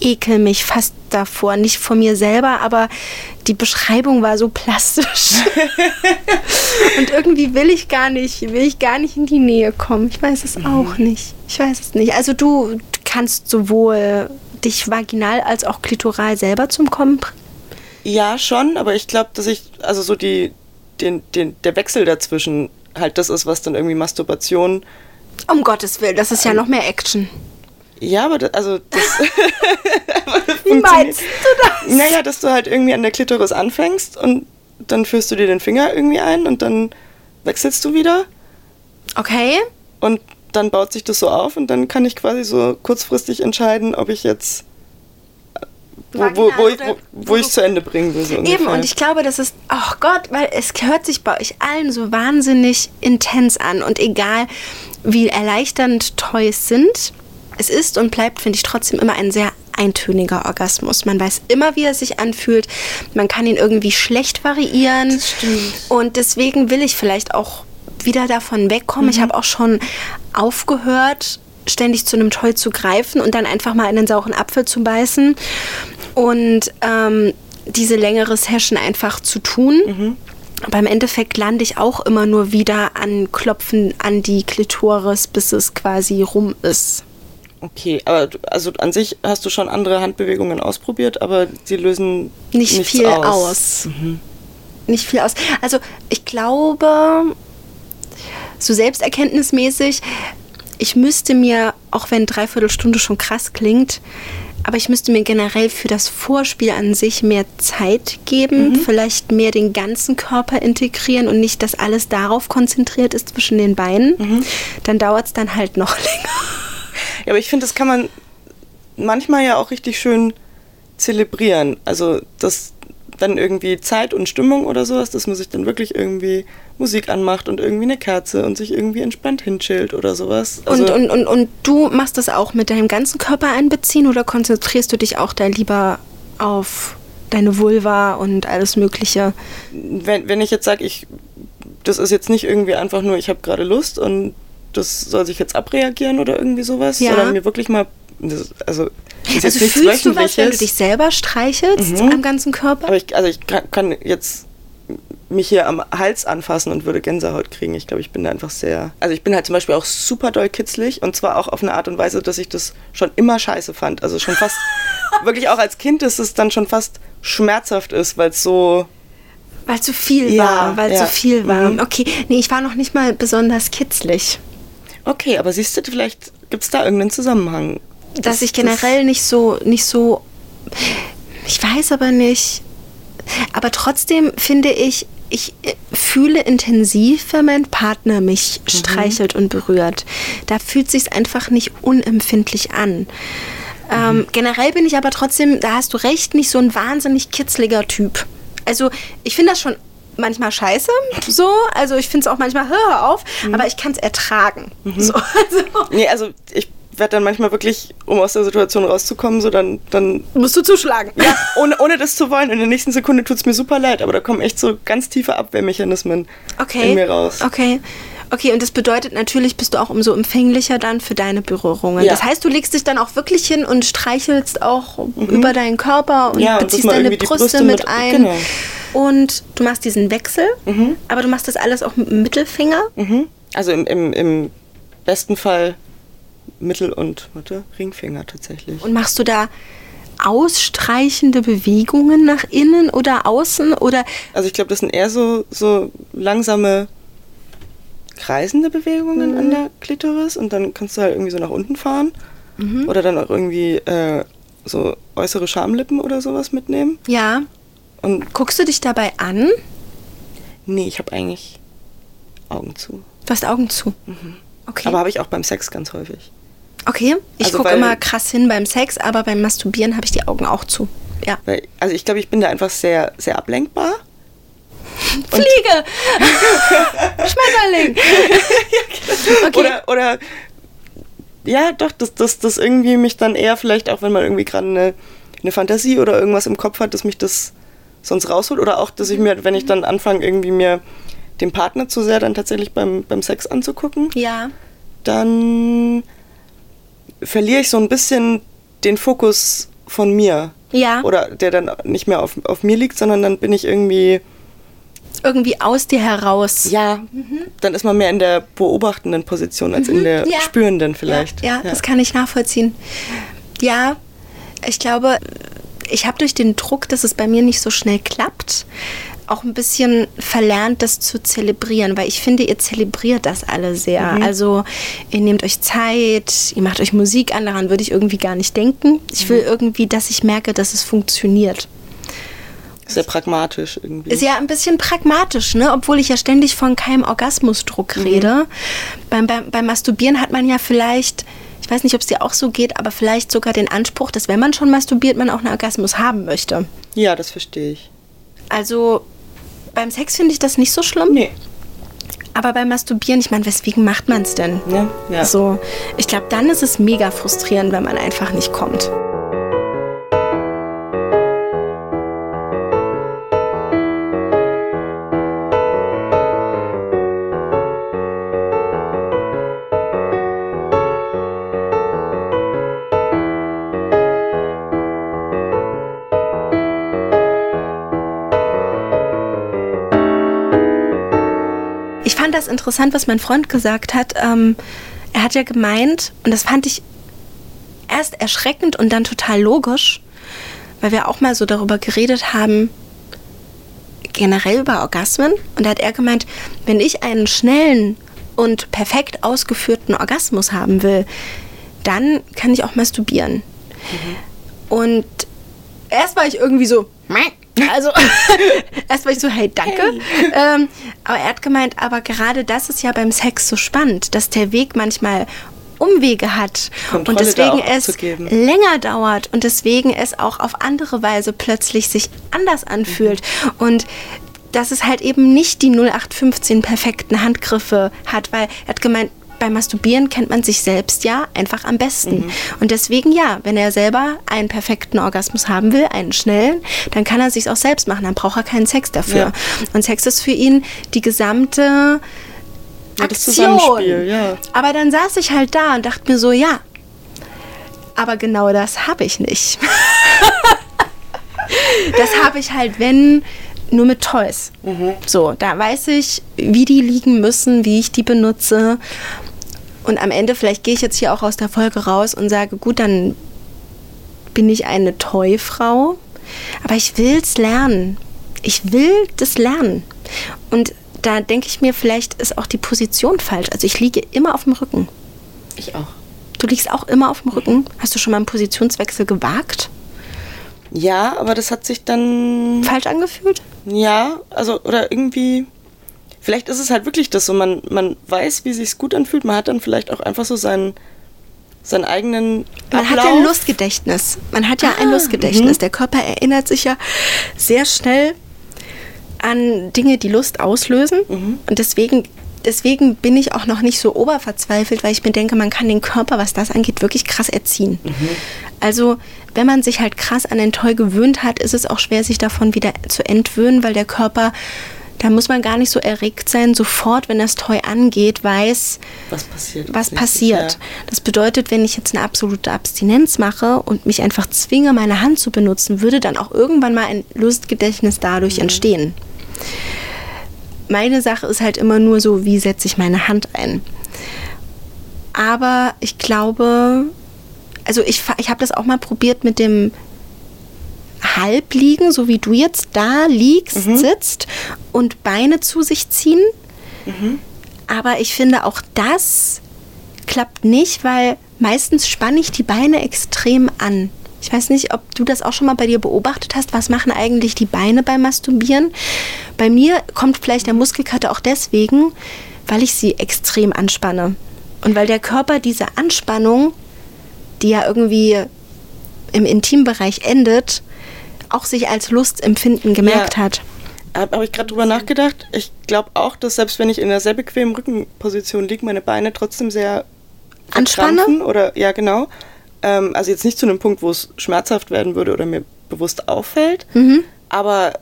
ekel mich fast davor. Nicht von mir selber, aber die Beschreibung war so plastisch. Und irgendwie will ich gar nicht, will ich gar nicht in die Nähe kommen. Ich weiß es auch nicht. Ich weiß es nicht. Also du kannst sowohl dich vaginal als auch klitoral selber zum Kommen bringen. Ja, schon, aber ich glaube, dass ich, also so die, den, den, der Wechsel dazwischen halt das ist, was dann irgendwie Masturbation. Um Gottes Willen, das ist ja noch mehr Action. Ja, aber das, also das. Wie meinst du das? Naja, dass du halt irgendwie an der Klitoris anfängst und dann führst du dir den Finger irgendwie ein und dann wechselst du wieder Okay. und dann baut sich das so auf und dann kann ich quasi so kurzfristig entscheiden, ob ich jetzt wo, wo, wo, ich, wo, ich zu Ende bringen will. So Eben, und ich glaube, das ist, oh Gott, weil es hört sich bei euch allen so wahnsinnig intens an. Und egal, wie erleichternd Toys sind, es ist und bleibt, finde ich, trotzdem immer ein sehr eintöniger Orgasmus. Man weiß immer, wie er sich anfühlt. Man kann ihn irgendwie schlecht variieren. Das stimmt. Und deswegen will ich vielleicht auch wieder davon wegkommen. Ich habe auch schon aufgehört, ständig zu einem Toy zu greifen und dann einfach mal in den sauren Apfel zu beißen und ähm, diese längere Session einfach zu tun. Aber im Endeffekt lande ich auch immer nur wieder an Klopfen an die Klitoris, bis es quasi rum ist. Okay, aber du- also an sich hast du schon andere Handbewegungen ausprobiert, aber sie lösen Nicht viel aus. aus. Nicht viel aus. Also ich glaube, so selbsterkenntnismäßig, ich müsste mir, auch wenn Dreiviertelstunde schon krass klingt, aber ich müsste mir generell für das Vorspiel an sich mehr Zeit geben, vielleicht mehr den ganzen Körper integrieren und nicht, dass alles darauf konzentriert ist zwischen den Beinen. Dann dauert es dann halt noch länger. Ja, aber ich finde, das kann man manchmal ja auch richtig schön zelebrieren. Also, dass wenn irgendwie Zeit und Stimmung oder sowas, dass man sich dann wirklich irgendwie Musik anmacht und irgendwie eine Kerze und sich irgendwie entspannt hinchillt oder sowas. Also, und, und, und, und du machst das auch mit deinem ganzen Körper einbeziehen oder konzentrierst du dich auch da lieber auf deine Vulva und alles Mögliche? wenn, wenn ich jetzt sage, ich, das ist jetzt nicht irgendwie einfach nur, ich habe gerade Lust und das soll sich jetzt abreagieren oder irgendwie sowas, Ja. sondern mir wirklich mal, also ist jetzt Also nichts fühlst du was, wenn du dich selber streichelst Mhm. am ganzen Körper? aber ich, also ich kann, kann jetzt mich hier am Hals anfassen und würde Gänsehaut kriegen. Ich glaube, ich bin da einfach sehr. Also ich bin halt zum Beispiel auch super doll kitzlig und zwar auch auf eine Art und Weise, dass ich das schon immer scheiße fand. Also schon fast, wirklich auch als Kind, dass es dann schon fast schmerzhaft ist, weil es so. Weil zu viel Ja, war, weil ja. zu viel war. Mhm. Okay, nee, ich war noch nicht mal besonders kitzlig. Okay, aber siehst du, vielleicht gibt es da irgendeinen Zusammenhang. Dass Das- ich generell nicht so, nicht so, ich weiß aber nicht. Aber trotzdem finde ich, ich äh, fühle intensiv, wenn mein Partner mich Mhm. streichelt und berührt. Da fühlt sich einfach nicht unempfindlich an. Mhm. Ähm, generell bin ich aber trotzdem, da hast du recht, nicht so ein wahnsinnig kitzliger Typ. Also ich finde das schon manchmal scheiße, so. Also ich finde es auch manchmal, hör, auf, Mhm. aber ich kann es ertragen. So, also, Nee, also ich werde dann manchmal wirklich, um aus der Situation rauszukommen, so dann, dann musst du zuschlagen. ja, ohne, ohne das zu wollen. In der nächsten Sekunde tut es mir super leid, aber da kommen echt so ganz tiefe Abwehrmechanismen Okay. in mir raus. Okay. Okay, und das bedeutet natürlich, bist du auch umso empfänglicher dann für deine Berührungen. Ja. Das heißt, du legst dich dann auch wirklich hin und streichelst auch über deinen Körper und Mhm. Ja, beziehst deine Brüste, Brüste mit mit- ein. genau. Und du machst diesen Wechsel, aber du machst das alles auch mit dem Mittelfinger. Mhm. Also im, im, im besten Fall Mittel- und warte, Ringfinger tatsächlich. Und machst du da ausstreichende Bewegungen nach innen oder außen oder Also ich glaube, das sind eher so, so langsame kreisende Bewegungen Mhm. an der Klitoris und dann kannst du halt irgendwie so nach unten fahren Mhm. oder dann auch irgendwie äh, so äußere Schamlippen oder sowas mitnehmen. ja, Und guckst du dich dabei an? nee, ich habe eigentlich Augen zu. Du hast Augen zu. Okay. Aber habe ich auch beim Sex ganz häufig. okay, ich Also, gucke immer krass hin beim Sex, aber beim Masturbieren habe ich die Augen auch zu. Ja. Weil, also ich glaube, ich bin da einfach sehr, sehr ablenkbar. Fliege! Schmetterling! okay. Oder, oder ja, doch, dass das, das irgendwie mich dann eher vielleicht auch, wenn man irgendwie gerade eine, eine Fantasie oder irgendwas im Kopf hat, dass mich das sonst rausholt. Oder auch, dass ich mir, wenn ich dann anfange, irgendwie mir den Partner zu sehr dann tatsächlich beim, beim Sex anzugucken, ja. dann verliere ich so ein bisschen den Fokus von mir. Ja. Oder der dann nicht mehr auf, auf mir liegt, sondern dann bin ich irgendwie, Irgendwie aus dir heraus. ja, dann ist man mehr in der beobachtenden Position als in der Mhm. Ja. spürenden vielleicht. Ja, das kann ich nachvollziehen. Ja, ich glaube, ich habe durch den Druck, dass es bei mir nicht so schnell klappt, auch ein bisschen verlernt, das zu zelebrieren, weil ich finde, ihr zelebriert das alle sehr. Also ihr nehmt euch Zeit, ihr macht euch Musik an, daran würde ich irgendwie gar nicht denken. Ich will irgendwie, dass ich merke, dass es funktioniert. Sehr pragmatisch irgendwie. Ist ja ein bisschen pragmatisch, ne? obwohl ich ja ständig von keinem Orgasmusdruck rede. Beim, beim, beim Masturbieren hat man ja vielleicht, ich weiß nicht, ob es dir auch so geht, aber vielleicht sogar den Anspruch, dass wenn man schon masturbiert, man auch einen Orgasmus haben möchte. Ja, das verstehe ich. Also beim Sex finde ich das nicht so schlimm. Nee. Aber beim Masturbieren, ich meine, weswegen macht man es denn? Ne? Ja. So, ich glaube, dann ist es mega frustrierend, wenn man einfach nicht kommt. Das interessant, was mein Freund gesagt hat. Ähm, er hat ja gemeint, und das fand ich erst erschreckend und dann total logisch, weil wir auch mal so darüber geredet haben, generell über Orgasmen. Und da hat er gemeint, wenn ich einen schnellen und perfekt ausgeführten Orgasmus haben will, dann kann ich auch masturbieren. Und erst war ich irgendwie so, also erst war ich so, hey, danke. Ähm, aber er hat gemeint, aber gerade das ist ja beim Sex so spannend, dass der Weg manchmal Umwege hat Kontrolle und deswegen es länger dauert und deswegen es auch auf andere Weise plötzlich sich anders anfühlt. Und dass es halt eben nicht die 0815 perfekten Handgriffe hat, weil er hat gemeint, beim Masturbieren kennt man sich selbst ja einfach am besten. Und deswegen ja, wenn er selber einen perfekten Orgasmus haben will, einen schnellen, dann kann er sich auch selbst machen, dann braucht er keinen Sex dafür. Ja. Und Sex ist für ihn die gesamte Ja, das Aktion. Zusammenspiel, ja. Aber dann saß ich halt da und dachte mir so, ja, aber genau das habe ich nicht. das habe ich halt, wenn, nur mit Toys. So, da weiß ich, wie die liegen müssen, wie ich die benutze. Und am Ende, vielleicht gehe ich jetzt hier auch aus der Folge raus und sage, gut, dann bin ich eine Toy-Frau. Aber ich will es lernen. Ich will das lernen. Und da denke ich mir, vielleicht ist auch die Position falsch. Also ich liege immer auf dem Rücken. Ich auch. Du liegst auch immer auf dem Rücken. Hast du schon mal einen Positionswechsel gewagt? Ja, aber das hat sich dann. Falsch angefühlt? Ja, also, oder irgendwie. Vielleicht ist es halt wirklich das so, man, man weiß, wie sich's gut anfühlt. Man hat dann vielleicht auch einfach so seinen, seinen eigenen. Man hat ja ein Lustgedächtnis. Man hat ja ein Lustgedächtnis. Der Körper erinnert sich ja sehr schnell an Dinge, die Lust auslösen. Und deswegen, deswegen bin ich auch noch nicht so oberverzweifelt, weil ich mir denke, man kann den Körper, was das angeht, wirklich krass erziehen. Also, wenn man sich halt krass an den Toy gewöhnt hat, ist es auch schwer, sich davon wieder zu entwöhnen, weil der Körper, da muss man gar nicht so erregt sein, sofort, wenn das Toy angeht, weiß, Was passiert? was passiert. ja. Das bedeutet, wenn ich jetzt eine absolute Abstinenz mache und mich einfach zwinge, meine Hand zu benutzen, würde dann auch irgendwann mal ein Lustgedächtnis dadurch entstehen. Meine Sache ist halt immer nur so, wie setze ich meine Hand ein. Aber ich glaube, also ich, ich habe das auch mal probiert mit dem Halbliegen, so wie du jetzt da liegst, sitzt und Beine zu sich ziehen. Aber ich finde auch das klappt nicht, weil meistens spanne ich die Beine extrem an. Ich weiß nicht, ob du das auch schon mal bei dir beobachtet hast. Was machen eigentlich die Beine beim Masturbieren? Bei mir kommt vielleicht der Muskelkater auch deswegen, weil ich sie extrem anspanne. Und weil der Körper diese Anspannung, die ja irgendwie im Intimbereich endet, auch sich als Lustempfinden gemerkt Ja. hat. Habe hab ich gerade drüber nachgedacht. Ich glaube auch, dass selbst wenn ich in einer sehr bequemen Rückenposition liege, meine Beine trotzdem sehr Anspanne? verkrampfen Oder ja, genau. Ähm, also jetzt nicht zu einem Punkt, wo es schmerzhaft werden würde oder mir bewusst auffällt. Mhm. Aber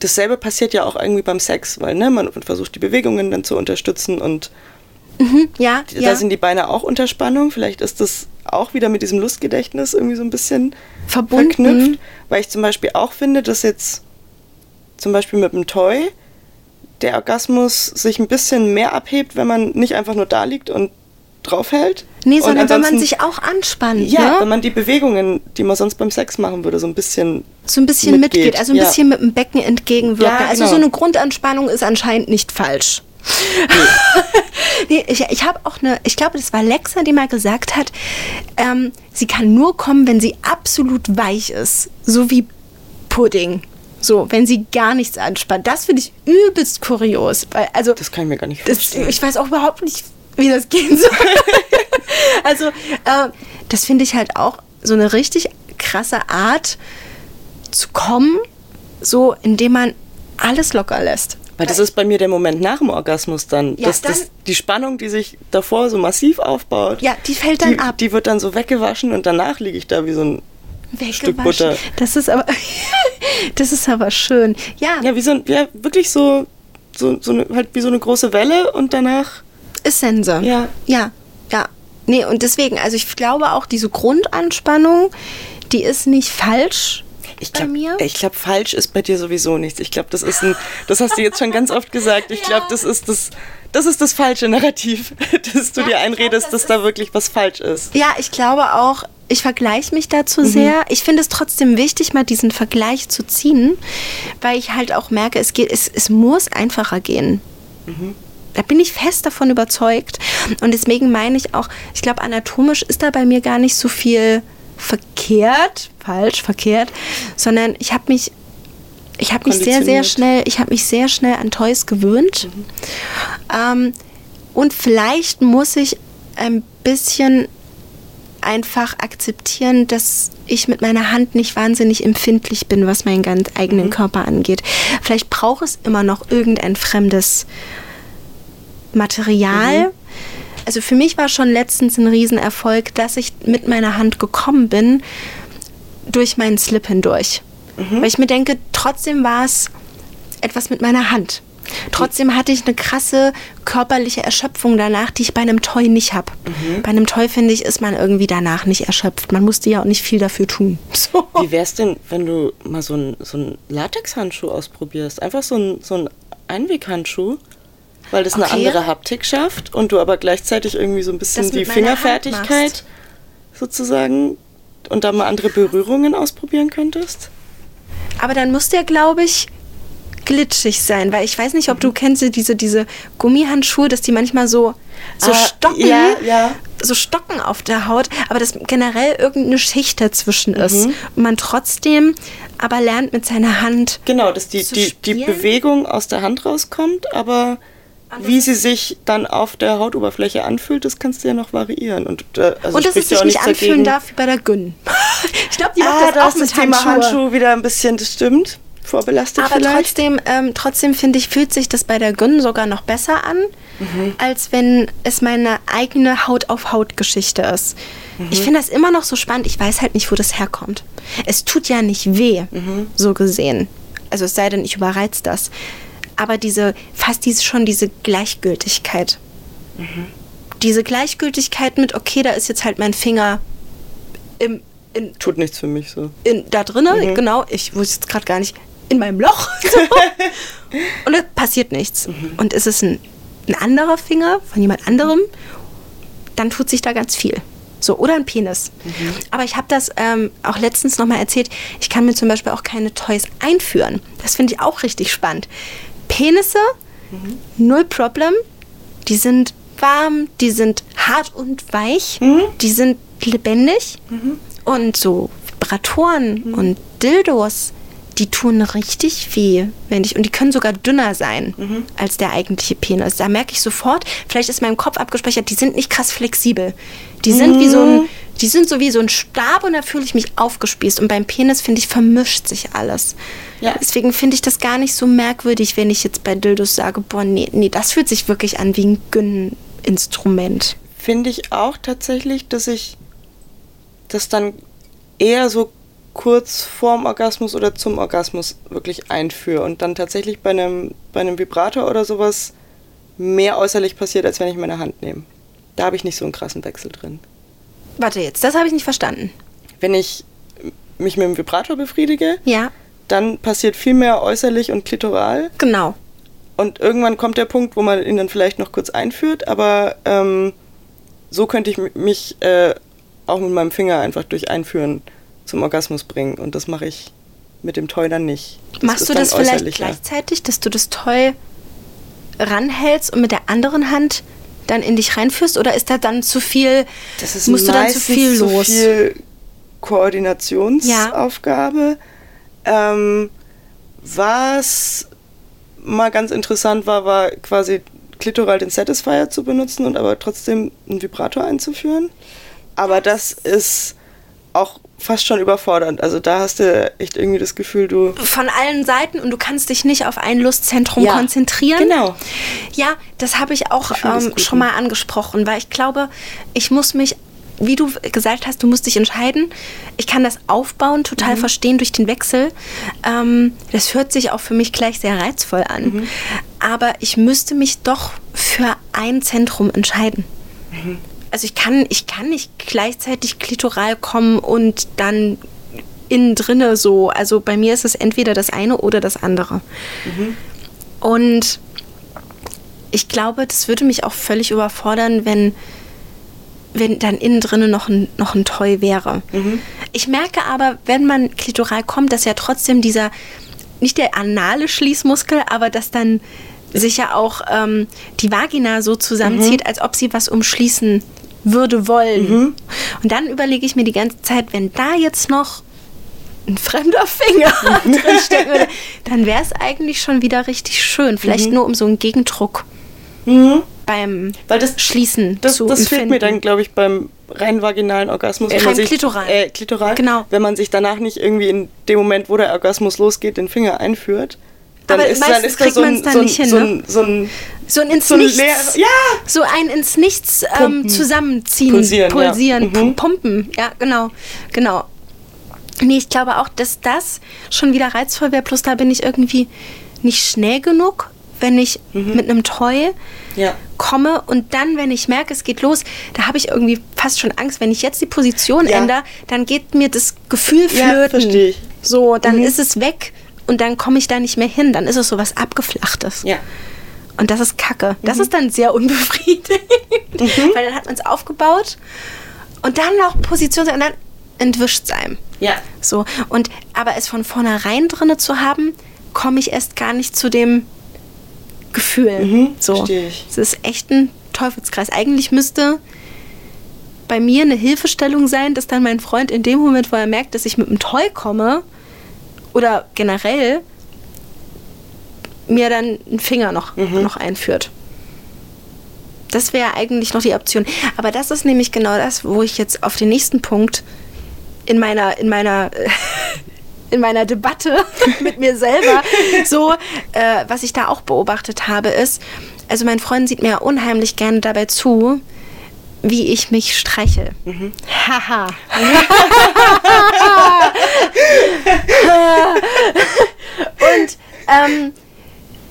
dasselbe passiert ja auch irgendwie beim Sex, weil ne, man versucht die Bewegungen dann zu unterstützen und Ja, da ja. sind die Beine auch unter Spannung. Vielleicht ist das auch wieder mit diesem Lustgedächtnis irgendwie so ein bisschen Verbunden. verknüpft, weil ich zum Beispiel auch finde, dass jetzt zum Beispiel mit dem Toy der Orgasmus sich ein bisschen mehr abhebt, wenn man nicht einfach nur da liegt und draufhält. Nee, sondern wenn man sich auch anspannt. ja, ne? wenn man die Bewegungen, die man sonst beim Sex machen würde, so ein bisschen so ein bisschen mitgeht, mitgeht, also ein ja. bisschen mit dem Becken entgegenwirken. Ja, Also genau. so eine Grundanspannung ist anscheinend nicht falsch. nee, ich ich habe auch eine, ich glaube, das war Lexa, die mal gesagt hat, ähm, sie kann nur kommen, wenn sie absolut weich ist. So wie Pudding. So, wenn sie gar nichts anspannt. Das finde ich übelst kurios. Weil, also, Das kann ich mir gar nicht das, vorstellen. ich weiß auch überhaupt nicht, wie das gehen soll. Also, äh, das finde ich halt auch so eine richtig krasse Art zu kommen, so indem man alles locker lässt. Weil das ist bei mir der Moment nach dem Orgasmus dann. Ja, dass dann- das, die Spannung, die sich davor so massiv aufbaut, Ja, die fällt dann die, ab. die wird dann so weggewaschen und danach liege ich da wie so ein Stück. Butter. Das ist aber, das ist aber schön. Ja, Ja, wie so ein, ja, wirklich so, so, so eine, halt wie so eine große Welle und danach. ist Sense. Ja. Ja, ja. Nee, und deswegen, also ich glaube auch, diese Grundanspannung, die ist nicht falsch Ich bei glaub, mir. Ich glaube, falsch ist bei dir sowieso nichts. Ich glaube, das ist ein, das hast du jetzt schon ganz oft gesagt. Ich glaube, das ist das, das ist das falsche Narrativ, dass du Ja, dir einredest, glaub, das dass da wirklich was falsch ist. Ja, ich glaube auch, ich vergleiche mich dazu Mhm. sehr. Ich finde es trotzdem wichtig, mal diesen Vergleich zu ziehen, weil ich halt auch merke, es, geht, es, es muss einfacher gehen. Mhm. Da bin ich fest davon überzeugt. Und deswegen meine ich auch, ich glaube, anatomisch ist da bei mir gar nicht so viel verkehrt, falsch, verkehrt, sondern ich habe mich, ich habe mich sehr, sehr schnell, ich habe mich sehr schnell an Toys gewöhnt. Ähm, und vielleicht muss ich ein bisschen einfach akzeptieren, dass ich mit meiner Hand nicht wahnsinnig empfindlich bin, was meinen ganz eigenen Körper angeht. Vielleicht braucht es immer noch irgendein fremdes Material. Also für mich war schon letztens ein Riesenerfolg, dass ich mit meiner Hand gekommen bin durch meinen Slip hindurch. Weil ich mir denke, trotzdem war es etwas mit meiner Hand. Trotzdem hatte ich eine krasse körperliche Erschöpfung danach, die ich bei einem Toy nicht habe. Bei einem Toy, finde ich, ist man irgendwie danach nicht erschöpft. Man musste ja auch nicht viel dafür tun. So. Wie wär's denn, wenn du mal so einen so einen Latexhandschuh ausprobierst? Einfach so ein, so ein Einweghandschuh, weil das eine Okay. andere Haptik schafft und du aber gleichzeitig irgendwie so ein bisschen die Fingerfertigkeit sozusagen und da mal andere Berührungen ausprobieren könntest? Aber dann muss der, glaube ich, glitschig sein, weil ich weiß nicht, ob du kennst diese, diese Gummihandschuhe, dass die manchmal so, so Ah, stocken, ja, ja. so stocken auf der Haut, aber dass generell irgendeine Schicht dazwischen Mhm. ist und man trotzdem aber lernt mit seiner Hand Genau, dass die, die, die? Bewegung aus der Hand rauskommt, aber wie sie sich dann auf der Hautoberfläche anfühlt, das kannst du ja noch variieren. Und, äh, also und dass es sich nicht anfühlen dagegen. darf wie bei der Gyn. ich glaube, die macht Ah, das da auch ist mit das Thema Handschuhe. Handschuh wieder ein bisschen, das stimmt, vorbelastet Aber vielleicht. trotzdem, ähm, trotzdem finde ich, fühlt sich das bei der Gyn sogar noch besser an, Mhm. als wenn es meine eigene Haut-auf-Haut-Geschichte ist. Mhm. Ich finde das immer noch so spannend. Ich weiß halt nicht, wo das herkommt. Es tut ja nicht weh, Mhm. so gesehen. Also es sei denn, ich überreiz das. Aber diese, fast diese, schon diese Gleichgültigkeit. Mhm. Diese Gleichgültigkeit mit, okay, da ist jetzt halt mein Finger im, in, Tut nichts für mich so. in, da drinnen, Mhm. genau, ich wusste jetzt gerade gar nicht, in meinem Loch. So. und es passiert nichts. Mhm. Und ist es ein, ein anderer Finger von jemand anderem, dann tut sich da ganz viel. So, oder ein Penis. Mhm. Aber ich habe das ähm, auch letztens nochmal erzählt. Ich kann mir zum Beispiel auch keine Toys einführen. Das finde ich auch richtig spannend. Penisse, Mhm. null Problem. Die sind warm, die sind hart und weich, Mhm. die sind lebendig. Und so Vibratoren Mhm. und Dildos, die tun richtig weh, wenn ich, und die können sogar dünner sein Mhm. als der eigentliche Penis. Da merke ich sofort, vielleicht ist mein Kopf abgespeichert, die sind nicht krass flexibel. Die sind wie so Mhm. ein, die sind so wie so ein Stab und da fühle ich mich aufgespießt. Und beim Penis, finde ich, vermischt sich alles. Ja. Deswegen finde ich das gar nicht so merkwürdig, wenn ich jetzt bei Dildos sage, boah, nee, nee, das fühlt sich wirklich an wie ein Gyn-Instrument. Finde ich auch tatsächlich, dass ich das dann eher so kurz vorm Orgasmus oder zum Orgasmus wirklich einführe und dann tatsächlich bei einem, bei einem Vibrator oder sowas mehr äußerlich passiert, als wenn ich meine Hand nehme. Da habe ich nicht so einen krassen Wechsel drin. Warte jetzt, das habe ich nicht verstanden. Wenn ich mich mit dem Vibrator befriedige, Ja, dann passiert viel mehr äußerlich und klitoral. genau. Und irgendwann kommt der Punkt, wo man ihn dann vielleicht noch kurz einführt, aber ähm, so könnte ich mich äh, auch mit meinem Finger einfach durch Einführen zum Orgasmus bringen. Und das mache ich mit dem Toy dann nicht. Machst ist du das vielleicht gleichzeitig, dass du das Toy ranhältst und mit der anderen Hand dann in dich reinführst? Oder ist da dann zu viel, Das ist musst du dann zu viel zu los? viel Koordinationsaufgabe. Ähm, was mal ganz interessant war, war quasi klitoral den Satisfier zu benutzen und aber trotzdem einen Vibrator einzuführen. Aber das ist auch fast schon überfordernd. Also da hast du echt irgendwie das Gefühl, du. Von allen Seiten und du kannst dich nicht auf ein Lustzentrum Ja, konzentrieren. genau. Ja, das habe ich auch ähm, schon ne? mal angesprochen, weil ich glaube, ich muss mich, wie du gesagt hast, du musst dich entscheiden. Ich kann das aufbauen, total Mhm. verstehen durch den Wechsel. Ähm, das hört sich auch für mich gleich sehr reizvoll an. Mhm. Aber ich müsste mich doch für ein Zentrum entscheiden. Mhm. Also ich kann, ich kann nicht gleichzeitig klitoral kommen und dann innen drinne so. Also bei mir ist es entweder das eine oder das andere. Und ich glaube, das würde mich auch völlig überfordern, wenn, wenn dann innen drinne noch ein, noch ein Toy wäre. Ich merke aber, wenn man klitoral kommt, dass ja trotzdem dieser, nicht der anale Schließmuskel, aber dass dann sich ja auch ähm, die Vagina so zusammenzieht, als ob sie was umschließen würde wollen. Und dann überlege ich mir die ganze Zeit, wenn da jetzt noch ein fremder Finger drinstecken würde, dann wäre es eigentlich schon wieder richtig schön. Vielleicht nur um so einen Gegendruck beim Weil das- Schließen Das, zu das fehlt empfinden. mir dann, glaube ich, beim rein vaginalen Orgasmus. Äh, rein sich, klitoral. Äh, klitoral. Genau. Wenn man sich danach nicht irgendwie in dem Moment, wo der Orgasmus losgeht, den Finger einführt. Dann Aber ist, dann meistens ist da kriegt so ein, man's dann so nicht hin, so ne? ein, so ein, so ein ins so ein Nichts. leer, ja, So ein ins Nichts ähm, zusammenziehen, Pulsieren, ja. pulsieren, Mhm. pu- pumpen. Ja, genau, genau. Nee, ich glaube auch, dass das schon wieder reizvoll wäre. Plus da bin ich irgendwie nicht schnell genug, wenn ich Mhm. mit einem Toy ja. komme und dann, wenn ich merke, es geht los, da habe ich irgendwie fast schon Angst. Wenn ich jetzt die Position Ja. ändere, dann geht mir das Gefühl Ja, flöten. verstehe ich. So, dann Mhm. ist es weg und dann komme ich da nicht mehr hin. Dann ist es so was Abgeflachtes. Ja. Und das ist Kacke. Mhm. Das ist dann sehr unbefriedigend. Weil dann hat man es aufgebaut und dann noch Position und dann entwischt es einem. Ja. So. Und aber es von vornherein drinne zu haben, komme ich erst gar nicht zu dem Gefühl. Mhm, so. verstehe ich. Es ist echt ein Teufelskreis. Eigentlich müsste bei mir eine Hilfestellung sein, dass dann mein Freund in dem Moment, wo er merkt, dass ich mit einem Toy komme oder generell mir dann einen Finger noch, Mhm. noch einführt. Das wäre eigentlich noch die Option. Aber das ist nämlich genau das, wo ich jetzt auf den nächsten Punkt in meiner, in meiner, in meiner Debatte mit mir selber so, äh, was ich da auch beobachtet habe, ist, also mein Freund sieht mir unheimlich gerne dabei zu, wie ich mich streichel. Haha. Und ähm,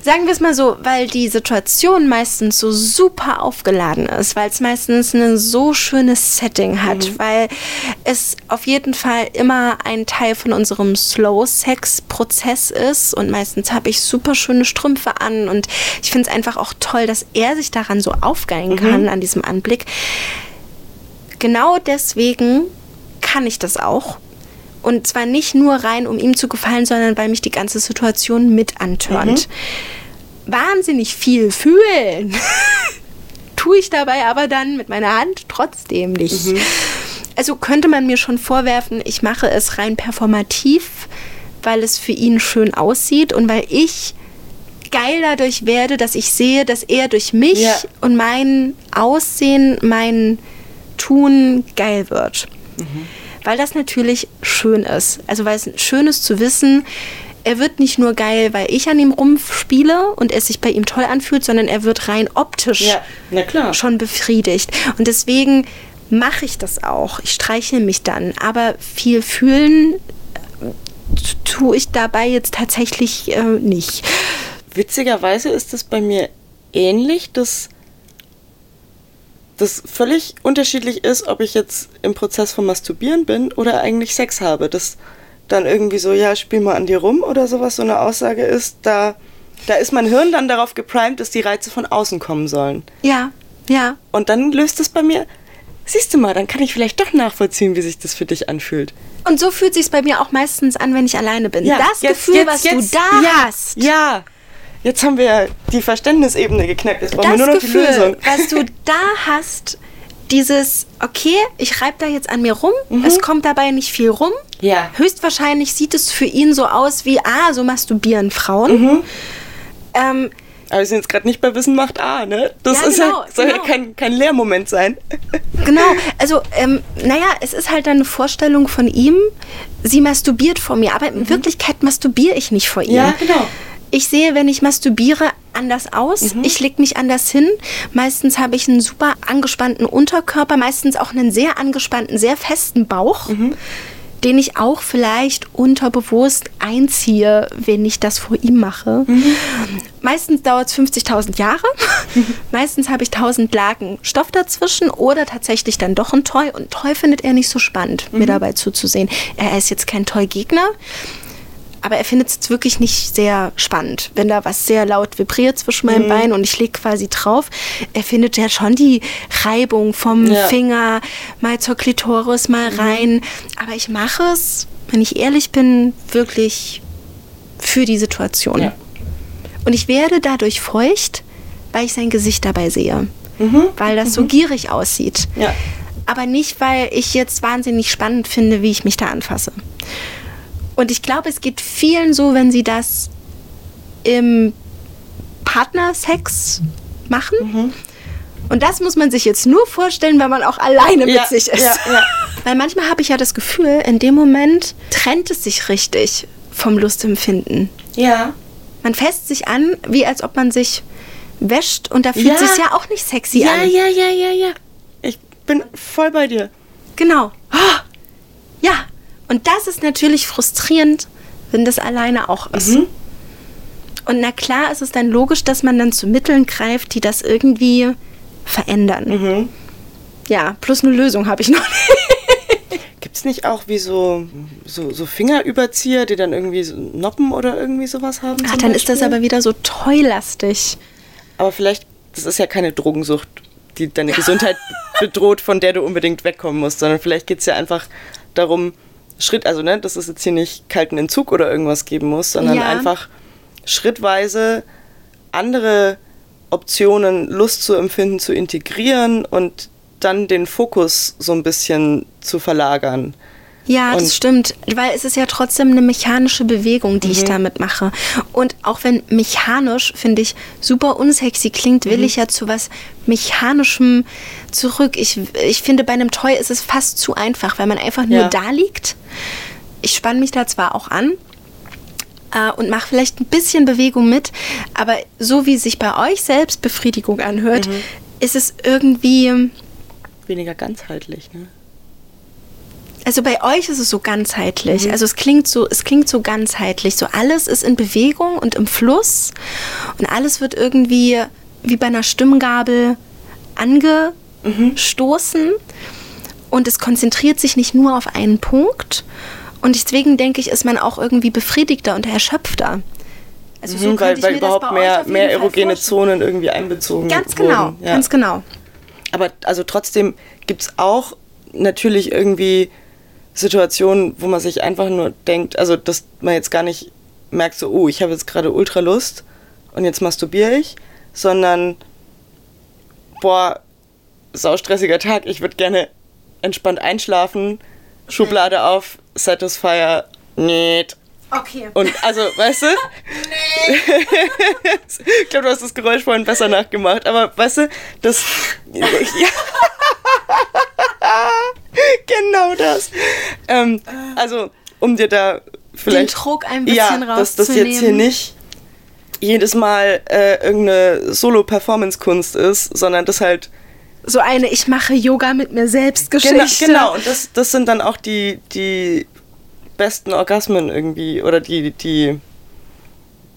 sagen wir es mal so, weil die Situation meistens so super aufgeladen ist, weil es meistens ein so schönes Setting hat, weil es auf jeden Fall immer ein Teil von unserem Slow-Sex-Prozess ist und meistens habe ich super schöne Strümpfe an und ich finde es einfach auch toll, dass er sich daran so aufgeilen kann, an diesem Anblick. Genau deswegen kann ich das auch. Und zwar nicht nur rein, um ihm zu gefallen, sondern weil mich die ganze Situation mit antörnt. Wahnsinnig viel fühlen. Tue ich dabei aber dann mit meiner Hand trotzdem nicht. Also könnte man mir schon vorwerfen, ich mache es rein performativ, weil es für ihn schön aussieht und weil ich geil dadurch werde, dass ich sehe, dass er durch mich Ja. und mein Aussehen, mein Tun geil wird. Weil das natürlich schön ist. Also weil es schön ist zu wissen, er wird nicht nur geil, weil ich an ihm rumspiele und es sich bei ihm toll anfühlt, sondern er wird rein optisch Ja, schon befriedigt. Und deswegen mache ich das auch. Ich streichel mich dann. Aber viel fühlen äh, tue ich dabei jetzt tatsächlich äh, nicht. Witzigerweise ist es bei mir ähnlich, dass das völlig unterschiedlich ist, ob ich jetzt im Prozess von Masturbieren bin oder eigentlich Sex habe. Das dann irgendwie so, ja, spiel mal an dir rum oder sowas, so eine Aussage ist, da, da ist mein Hirn dann darauf geprimed, dass die Reize von außen kommen sollen. Ja, ja. Und dann löst es bei mir, siehst du mal, dann kann ich vielleicht doch nachvollziehen, wie sich das für dich anfühlt. Und so fühlt sich bei mir auch meistens an, wenn ich alleine bin. Ja, das jetzt- Gefühl, jetzt- was jetzt- du da ja, hast. Ja, jetzt haben wir die Verständnisebene geknackt. Jetzt brauchen das wir nur noch die Gefühl, Lösung. was du da hast, dieses, okay, ich reibe da jetzt an mir rum, es kommt dabei nicht viel rum. Mhm. Ja. Höchstwahrscheinlich sieht es für ihn so aus wie, ah, so masturbieren Frauen. Mhm. Ähm, Aber wir sind jetzt gerade nicht bei Wissen macht A, ne? Das Ja, genau, ja, soll genau. ja kein, kein Lehrmoment sein. Genau, also ähm, naja, es ist halt dann eine Vorstellung von ihm, sie masturbiert vor mir, aber in Wirklichkeit masturbiere ich nicht vor ihm. Mhm. genau. Ich sehe, wenn ich masturbiere, anders aus. Mhm. Ich leg mich anders hin. Meistens habe ich einen super angespannten Unterkörper, meistens auch einen sehr angespannten, sehr festen Bauch, Mhm. den ich auch vielleicht unterbewusst einziehe, wenn ich das vor ihm mache. Mhm. Meistens dauert es 50.000 Jahre. Meistens habe ich 1000 Lagen Stoff dazwischen oder tatsächlich dann doch ein Toy. Und Toy findet er nicht so spannend, Mhm. mir dabei zuzusehen. Er ist jetzt kein Toy-Gegner. Aber er findet es jetzt wirklich nicht sehr spannend, wenn da was sehr laut vibriert zwischen Mhm. meinen Beinen und ich lege quasi drauf. Er findet ja schon die Reibung vom Ja. Mhm. Finger mal zur Klitoris, mal rein. Aber ich mache es, wenn ich ehrlich bin, wirklich für die Situation. Ja. Und ich werde dadurch feucht, weil ich sein Gesicht dabei sehe. Weil das so gierig aussieht. Mhm. Ja. Aber nicht, weil ich jetzt wahnsinnig spannend finde, wie ich mich da anfasse. Und ich glaube, es geht vielen so, wenn sie das im Partnersex machen. Mhm. Und das muss man sich jetzt nur vorstellen, wenn man auch alleine mit Ja, sich ist. ja, ja. Weil manchmal habe ich ja das Gefühl, in dem Moment trennt es sich richtig vom Lustempfinden. Ja. Man fässt sich an, wie als ob man sich wäscht und da fühlt Ja. sich ja auch nicht sexy Ja, an. ja, ja, ja, ja. Ich bin voll bei dir. Genau. Ah, Ja, und das ist natürlich frustrierend, wenn das alleine auch ist. Mhm. Und na klar ist es dann logisch, dass man dann zu Mitteln greift, die das irgendwie verändern. Mhm. Ja, plus eine Lösung habe ich noch nicht. Gibt es nicht auch wie so, so, so Fingerüberzieher, die dann irgendwie so Noppen oder irgendwie sowas haben? Ach, dann ist das Beispiel? aber wieder so toylastig. Aber vielleicht, das ist ja keine Drogensucht, die deine Gesundheit bedroht, von der du unbedingt wegkommen musst, sondern vielleicht geht es ja einfach darum, Schritt, also ne, dass es jetzt hier nicht kalten Entzug oder irgendwas geben muss, sondern Ja. einfach schrittweise andere Optionen, Lust zu empfinden, zu integrieren und dann den Fokus so ein bisschen zu verlagern. Ja, Und- das stimmt, weil es ist ja trotzdem eine mechanische Bewegung, die ich Mhm. damit mache. Und auch wenn mechanisch, finde ich, super unsexy klingt, Mhm. will ich ja zu was Mechanischem zurück. Ich, ich finde, bei einem Toy ist es fast zu einfach, weil man einfach nur Ja. da liegt. Ich spanne mich da zwar auch an, äh, und mache vielleicht ein bisschen Bewegung mit, aber so wie sich bei euch selbst Befriedigung anhört, Mhm. ist es irgendwie, Weniger ganzheitlich, ne? Also bei euch ist es so ganzheitlich. Also es klingt so, es klingt so ganzheitlich. So alles ist in Bewegung und im Fluss und alles wird irgendwie wie bei einer Stimmgabel angestoßen und es konzentriert sich nicht nur auf einen Punkt. Und deswegen denke ich, ist man auch irgendwie befriedigter und erschöpfter. Also so Mhm, weil weil überhaupt mehr, mehr erogene. Zonen irgendwie einbezogen Ganz genau, wurden. Ja. ganz genau. Aber also trotzdem gibt es auch natürlich irgendwie Situationen, wo man sich einfach nur denkt, also dass man jetzt gar nicht merkt, so, oh, ich habe jetzt gerade ultra Lust und jetzt masturbiere ich, sondern, boah, saustressiger Tag, ich würde gerne entspannt einschlafen, Schublade auf, Satisfier, nicht. Okay. Und also, weißt du? ich glaube, du hast das Geräusch vorhin besser nachgemacht, aber weißt du, das. Ja. genau das. Ähm, also, um dir da vielleicht. Druck ein bisschen ja, dass das jetzt hier rauszunehmen. nicht jedes Mal äh, irgendeine Solo-Performance-Kunst ist, sondern das halt So eine Ich mache Yoga mit mir selbst Genau, Geschichte. genau. und das, das sind dann auch die, die besten Orgasmen irgendwie oder die, die,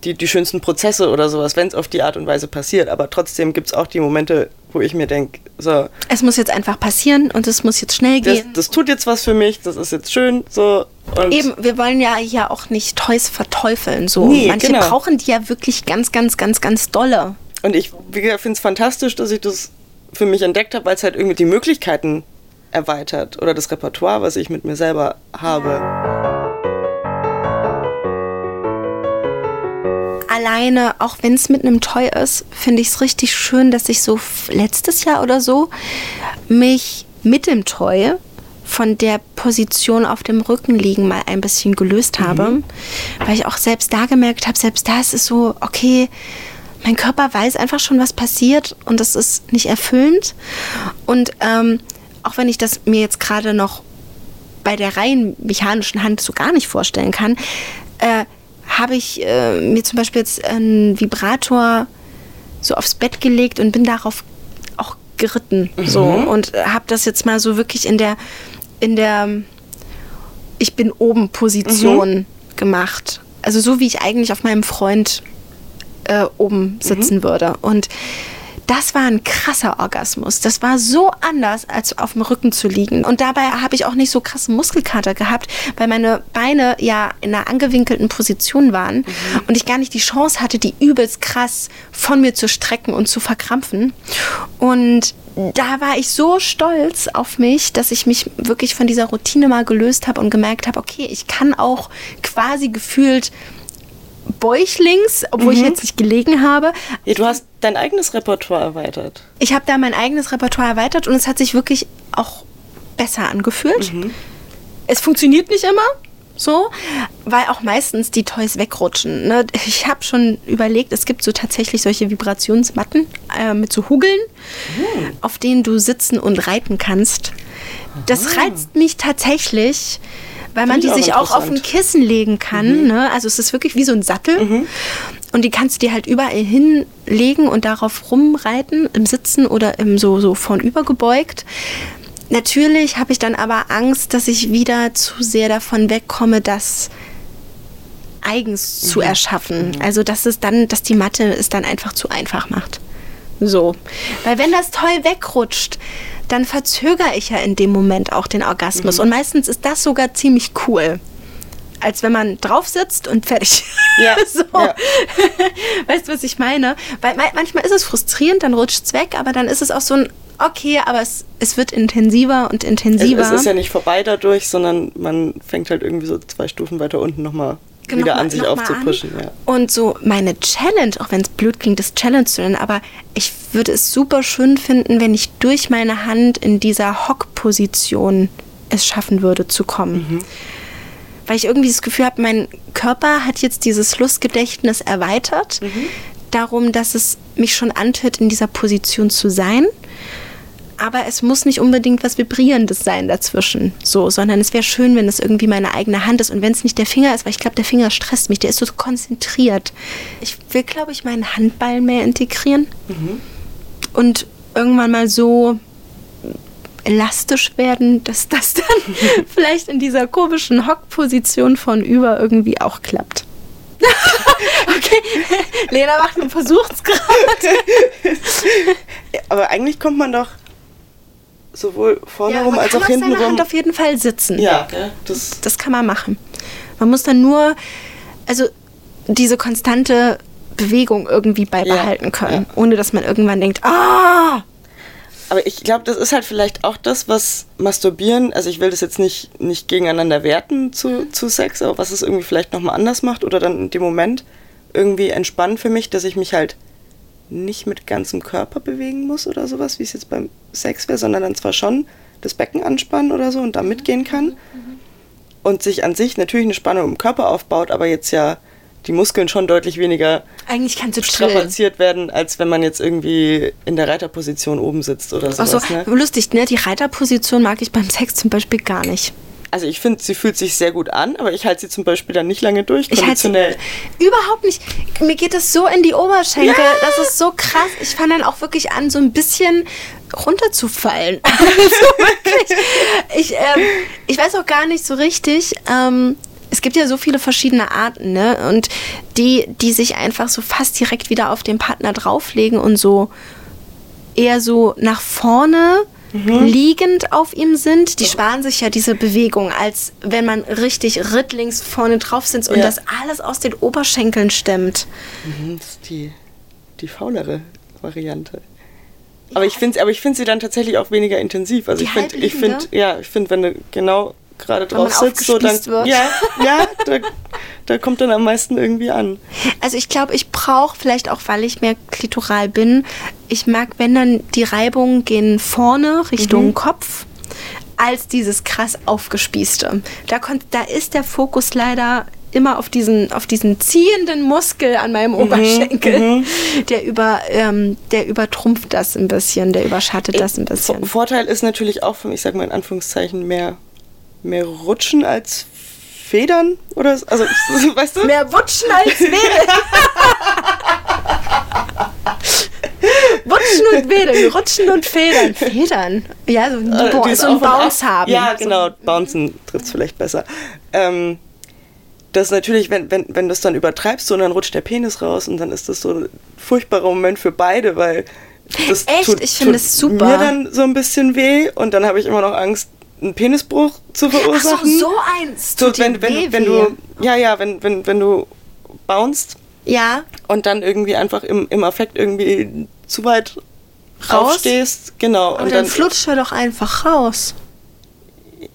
die, die schönsten Prozesse oder sowas, wenn es auf die Art und Weise passiert. Aber trotzdem gibt es auch die Momente, wo ich mir denke, so, Es muss jetzt einfach passieren und es muss jetzt schnell das, gehen. das tut jetzt was für mich, das ist jetzt schön, so. Eben, wir wollen ja hier auch nicht Toys verteufeln. So. Nee, Manche genau. brauchen die ja wirklich ganz, ganz, ganz, ganz dolle. Und ich finde es fantastisch, dass ich das für mich entdeckt habe, weil es halt irgendwie die Möglichkeiten erweitert oder das Repertoire, was ich mit mir selber habe. Alleine, auch wenn es mit einem Toy ist, finde ich es richtig schön, dass ich so letztes Jahr oder so mich mit dem Toy von der Position auf dem Rücken liegen mal ein bisschen gelöst habe. Weil ich auch selbst da gemerkt habe, selbst da ist es so, okay, mein Körper weiß einfach schon, was passiert und das ist nicht erfüllend. Und ähm, auch wenn ich das mir jetzt gerade noch bei der rein mechanischen Hand so gar nicht vorstellen kann, äh, habe ich äh, mir zum Beispiel jetzt einen Vibrator so aufs Bett gelegt und bin darauf auch geritten mhm. so und habe das jetzt mal so wirklich in der in der ich bin oben Position mhm. gemacht. Also so wie ich eigentlich auf meinem Freund äh, oben sitzen mhm. würde und das war ein krasser Orgasmus. Das war so anders, als auf dem Rücken zu liegen. Und dabei habe ich auch nicht so krasse Muskelkater gehabt, weil meine Beine ja in einer angewinkelten Position waren mhm. und ich gar nicht die Chance hatte, die übelst krass von mir zu strecken und zu verkrampfen. Und da war ich so stolz auf mich, dass ich mich wirklich von dieser Routine mal gelöst habe und gemerkt habe, okay, ich kann auch quasi gefühlt Bäuchlings, obwohl mhm. ich jetzt nicht gelegen habe. Ja, du hast dein eigenes Repertoire erweitert. Ich habe da mein eigenes Repertoire erweitert und es hat sich wirklich auch besser angefühlt. Mhm. Es funktioniert nicht immer, so, weil auch meistens die Toys wegrutschen. Ne? Ich habe schon überlegt, es gibt so tatsächlich solche Vibrationsmatten äh, mit so Hugeln, mhm. auf denen du sitzen und reiten kannst. Das reizt mich tatsächlich weil man die sich auch auf ein Kissen legen kann. Mhm. Ne? Also es ist wirklich wie so ein Sattel. Mhm. Und die kannst du dir halt überall hinlegen und darauf rumreiten, im Sitzen oder im so, so vornüber gebeugt. Natürlich habe ich dann aber Angst, dass ich wieder zu sehr davon wegkomme, das eigens mhm. zu erschaffen. Mhm. Also dass es dann, dass die Matte es dann einfach zu einfach macht. So. Weil wenn das toll wegrutscht, dann verzögere ich ja in dem Moment auch den Orgasmus. Mhm. Und meistens ist das sogar ziemlich cool. Als wenn man drauf sitzt und fertig. Ja. so. Ja. Weißt du, was ich meine? Weil manchmal ist es frustrierend, dann rutscht es weg, aber dann ist es auch so ein, okay, aber es, es wird intensiver und intensiver. Es, es ist ja nicht vorbei dadurch, sondern man fängt halt irgendwie so zwei Stufen weiter unten nochmal genau, wieder an sich aufzupushen. Ja. Und so meine Challenge, auch wenn es blöd klingt, das Challenge zu nennen, aber ich würde es super schön finden, wenn ich durch meine Hand in dieser Hockposition es schaffen würde zu kommen. Mhm. Weil ich irgendwie das Gefühl habe, mein Körper hat jetzt dieses Lustgedächtnis erweitert, mhm. darum, dass es mich schon antört, in dieser Position zu sein aber es muss nicht unbedingt was Vibrierendes sein dazwischen, so, sondern es wäre schön, wenn es irgendwie meine eigene Hand ist und wenn es nicht der Finger ist, weil ich glaube, der Finger stresst mich, der ist so konzentriert. Ich will, glaube ich, meinen Handball mehr integrieren mhm. und irgendwann mal so elastisch werden, dass das dann vielleicht in dieser komischen Hockposition von über irgendwie auch klappt. okay, Lena macht einen Versuchsgrad. Aber eigentlich kommt man doch sowohl vorne ja, rum als auch hinten rum. Hand auf jeden Fall sitzen. Ja, okay. das, das kann man machen. Man muss dann nur, also diese konstante Bewegung irgendwie beibehalten ja, können, ja. ohne dass man irgendwann denkt, ah! Aber ich glaube, das ist halt vielleicht auch das, was Masturbieren, also ich will das jetzt nicht, nicht gegeneinander werten zu, zu Sex, aber was es irgendwie vielleicht nochmal anders macht oder dann in dem Moment irgendwie entspannt für mich, dass ich mich halt nicht mit ganzem Körper bewegen muss oder sowas, wie es jetzt beim Sex wäre, sondern dann zwar schon das Becken anspannen oder so und da mitgehen kann. Und sich an sich natürlich eine Spannung im Körper aufbaut, aber jetzt ja die Muskeln schon deutlich weniger Eigentlich kannst du strapaziert werden, als wenn man jetzt irgendwie in der Reiterposition oben sitzt oder sowas. Ach so, ne? lustig, ne? Die Reiterposition mag ich beim Sex zum Beispiel gar nicht also ich finde, sie fühlt sich sehr gut an, aber ich halte sie zum Beispiel dann nicht lange durch. Ich halte sie überhaupt nicht. Mir geht es so in die Oberschenkel. Ja. Das ist so krass. Ich fange dann auch wirklich an, so ein bisschen runterzufallen. also wirklich. Ich, ähm, ich weiß auch gar nicht so richtig. Ähm, es gibt ja so viele verschiedene Arten, ne? Und die, die sich einfach so fast direkt wieder auf den Partner drauflegen und so eher so nach vorne mhm. liegend auf ihm sind, die sparen sich ja diese Bewegung, als wenn man richtig rittlings vorne drauf sitzt und ja. das alles aus den Oberschenkeln stemmt. Mhm, das ist die, die faulere Variante. Aber ja. ich finde aber ich finde sie dann tatsächlich auch weniger intensiv. Also die ich finde ich finde ja, ich finde wenn du genau gerade drauf sitzt, so dann wird. ja, ja, da, da kommt dann am meisten irgendwie an. Also ich glaube, ich brauche vielleicht auch, weil ich mehr klitoral bin, ich mag, wenn dann die Reibungen gehen vorne Richtung mhm. Kopf als dieses krass aufgespießte. Da, kommt, da ist der Fokus leider immer auf diesen, auf diesen ziehenden Muskel an meinem Oberschenkel. Der, über, ähm, der übertrumpft das ein bisschen, der überschattet das ein bisschen. Vorteil ist natürlich auch, ich sag mal in Anführungszeichen, mehr, mehr Rutschen als Federn oder so. also weißt du? Mehr Wutschen als Federn. Wutschen und Federn, Rutschen und Federn. Federn. Ja, so, Äh, Bo so ein. Bounce haben. Ja, genau, Bouncen trifft es vielleicht besser. Ähm, das ist natürlich, wenn, wenn, wenn du es dann übertreibst so, und dann rutscht der Penis raus und dann ist das so ein furchtbarer Moment für beide, weil das Echt? tut, Ich finde tut es super. mir dann so ein bisschen weh und dann habe ich immer noch Angst, einen Penisbruch zu Ach so, verursachen. so eins. So, wenn, wenn, wenn du, ja, ja, wenn, wenn, wenn du bounst Ja, und dann irgendwie einfach im, im Affekt irgendwie zu weit Raus? rausstehst, genau. und, dann flutscht er doch einfach raus.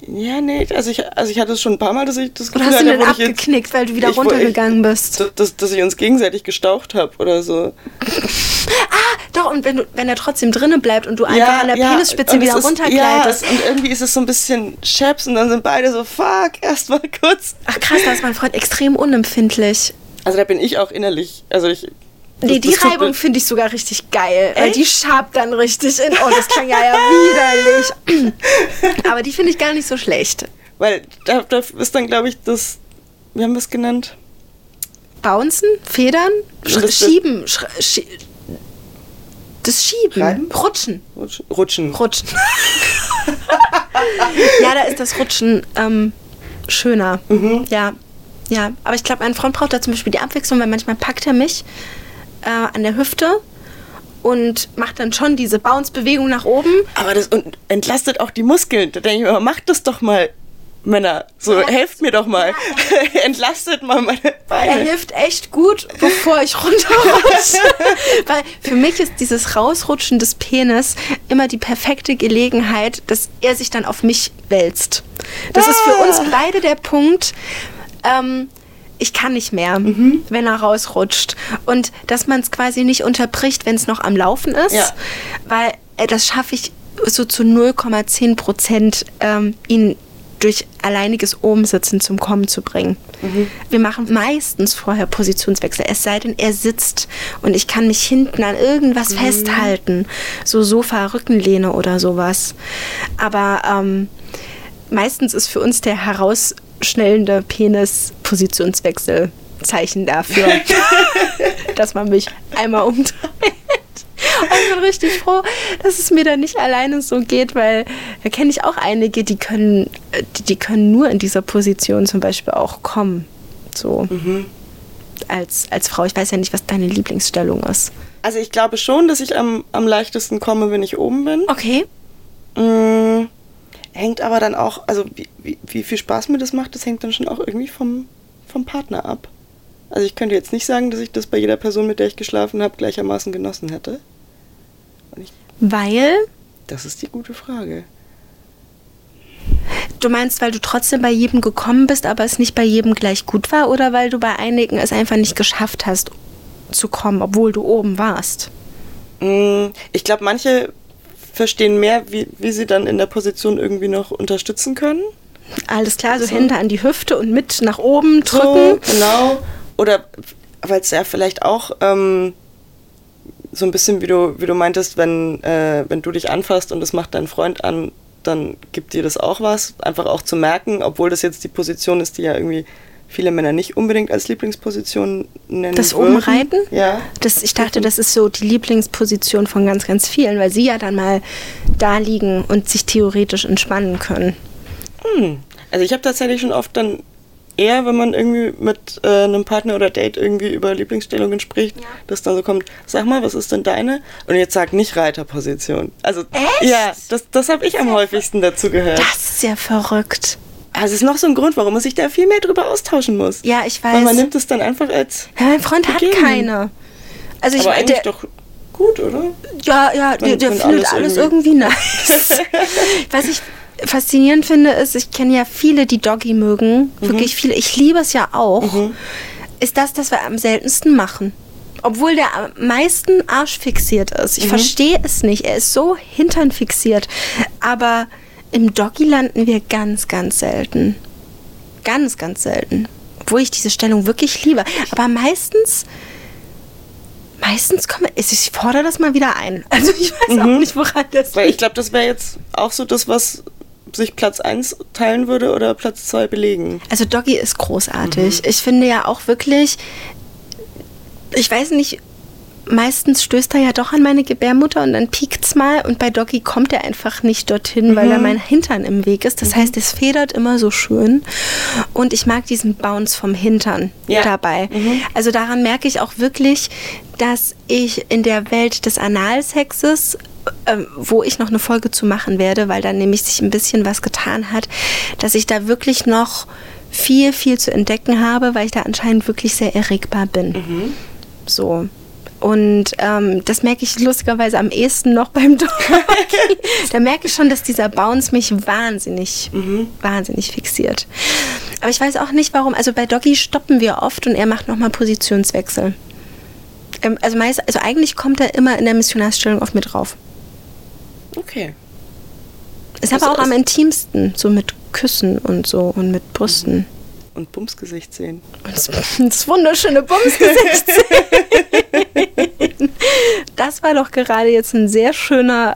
Ja, nee, also ich, also ich hatte es schon ein paar Mal, dass ich das Oder Gefühl hast du hatte, den wo ich jetzt- abgeknickt, weil du wieder ich- runtergegangen ich, bist? Dass, dass, ich uns gegenseitig gestaucht habe oder so. Doch, und wenn, du, wenn er trotzdem drinnen bleibt und du einfach an der Penisspitze und es wieder ist- runtergleitest. Ja, und irgendwie ist es so ein bisschen Chaps und dann sind beide so, fuck, erstmal kurz. Ach krass, da ist mein Freund extrem unempfindlich. Also da bin ich auch innerlich, also ich... Nee, die Reibung finde ich sogar richtig geil. Weil Echt? die schabt dann richtig in. Oh, das klang ja, ja widerlich. Aber die finde ich gar nicht so schlecht. Weil da, da ist dann, glaube ich, das... Wie haben wir es genannt? Bouncen, Federn, Sch Schieben, Sch Schie das Schieben, Reiben? Rutschen, Rutschen. Rutschen. Rutschen. ja, da ist das Rutschen ähm, schöner. Mhm. Ja, ja. Aber ich glaube, mein Freund braucht da zum Beispiel die Abwechslung, weil manchmal packt er mich äh, an der Hüfte und macht dann schon diese Bounce-Bewegung nach oben. Aber das entlastet auch die Muskeln. Da denke ich mir, macht das doch mal, Männer. So, Ja. helft mir doch mal. Entlastet mal meine Er Beine. hilft echt gut, bevor ich runterrutsche. Weil für mich ist dieses Rausrutschen des Penis immer die perfekte Gelegenheit, dass er sich dann auf mich wälzt. Das ist für uns beide der Punkt, ähm, ich kann nicht mehr, wenn er rausrutscht. Und dass man es quasi nicht unterbricht, wenn es noch am Laufen ist. Ja. Weil äh, das schaffe ich so zu 0,10 Prozent, ähm, ihn durch alleiniges Obensitzen zum Kommen zu bringen. Wir machen meistens vorher Positionswechsel, es sei denn, er sitzt und ich kann mich hinten an irgendwas festhalten, so Sofa, Rückenlehne oder sowas. Aber ähm, meistens ist für uns der herausschnellende Penis Positionswechsel Zeichen dafür, dass man mich einmal umdreht. Und ich bin richtig froh, dass es mir dann nicht alleine so geht, weil da kenne ich auch einige, die können, die, die können nur in dieser Position zum Beispiel auch kommen. So. Als, als Frau. Ich weiß ja nicht, was deine Lieblingsstellung ist. Also ich glaube schon, dass ich am, am leichtesten komme, wenn ich oben bin. Okay. Mm, hängt aber dann auch, also wie, wie, wie viel Spaß mir das macht, das hängt dann schon auch irgendwie vom, vom Partner ab. Also ich könnte jetzt nicht sagen, dass ich das bei jeder Person, mit der ich geschlafen habe, gleichermaßen genossen hätte. Ich, Weil, das ist die gute Frage. du meinst, weil du trotzdem bei jedem gekommen bist, aber es nicht bei jedem gleich gut war oder weil du bei einigen es einfach nicht geschafft hast zu kommen, obwohl du oben warst? Mm, Ich glaube, manche verstehen mehr, wie, wie sie dann in der Position irgendwie noch unterstützen können. Alles klar, so, So. Hände an die Hüfte und mit nach oben So, drücken. genau. Oder weil es ja vielleicht auch ähm, so ein bisschen, wie du, wie du meintest, wenn, äh, wenn du dich anfasst und das macht dein Freund an, dann gibt dir das auch was. Einfach auch zu merken, obwohl das jetzt die Position ist, die ja irgendwie viele Männer nicht unbedingt als Lieblingsposition nennen. Das würden. Obenreiten? Ja. Das, ich dachte, das ist so die Lieblingsposition von ganz, ganz vielen, weil sie ja dann mal da liegen und sich theoretisch entspannen können. Hm. Also ich habe tatsächlich schon oft dann eher, wenn man irgendwie mit äh, einem Partner oder Date irgendwie über Lieblingsstellungen spricht, dass dann so kommt, sag mal, was ist denn deine? Und jetzt sag nicht Reiterposition. Also Echt? ja, das, das habe ich am häufigsten dazu gehört. Das ist ja verrückt. Also es ist noch so ein Grund, warum man sich da viel mehr drüber austauschen muss. Ja, ich Weil man weiß. nimmt es dann einfach als Ja, mein Freund hat gegeben. keine. Also ich aber eigentlich der, doch gut, oder? Ja, ja, der, Wenn- der findet alles alles irgendwie, nice. Was ich faszinierend finde, ist, ich kenne ja viele, die Doggy mögen. Mhm. Wirklich viele. Ich liebe es ja auch. Ist das, das wir am seltensten machen. Obwohl der am meisten arschfixiert ist. Mhm. Ich verstehe es nicht. Er ist so hinternfixiert. Aber im Doggy landen wir ganz, ganz selten. Ganz, ganz selten. wo ich diese Stellung wirklich liebe. Aber meistens, meistens komme ich, fordere das mal wieder ein. Also ich weiß auch nicht, woran das Weil ich glaube, das wäre jetzt auch so das, was sich Platz 1 teilen würde oder Platz 2 belegen. Also Doggy ist großartig. Ich finde ja auch wirklich, ich weiß nicht, meistens stößt er ja doch an meine Gebärmutter und dann piekt's mal und bei Doggy kommt er einfach nicht dorthin, weil da mein Hintern im Weg ist. Das heißt, es federt immer so schön und ich mag diesen Bounce vom Hintern Ja. dabei. Also daran merke ich auch wirklich, dass ich in der Welt des Analsexes ähm, wo ich noch eine Folge zu machen werde, weil da nämlich sich ein bisschen was getan hat, dass ich da wirklich noch viel, viel zu entdecken habe, weil ich da anscheinend wirklich sehr erregbar bin. So. Und ähm, das merke ich lustigerweise am ehesten noch beim Doggy. da merke ich schon, dass dieser Bounce mich wahnsinnig, wahnsinnig fixiert. Aber ich weiß auch nicht, warum. Also bei Doggy stoppen wir oft und er macht nochmal Positionswechsel. Ähm, also, meist, also eigentlich kommt er immer in der Missionarsstellung auf mir drauf. Okay. Ist Also aber auch am intimsten, so mit Küssen und so und mit Brüsten. Und Bumsgesicht sehen. Und das, wunderschöne Bumsgesicht. das war doch gerade jetzt ein sehr schöner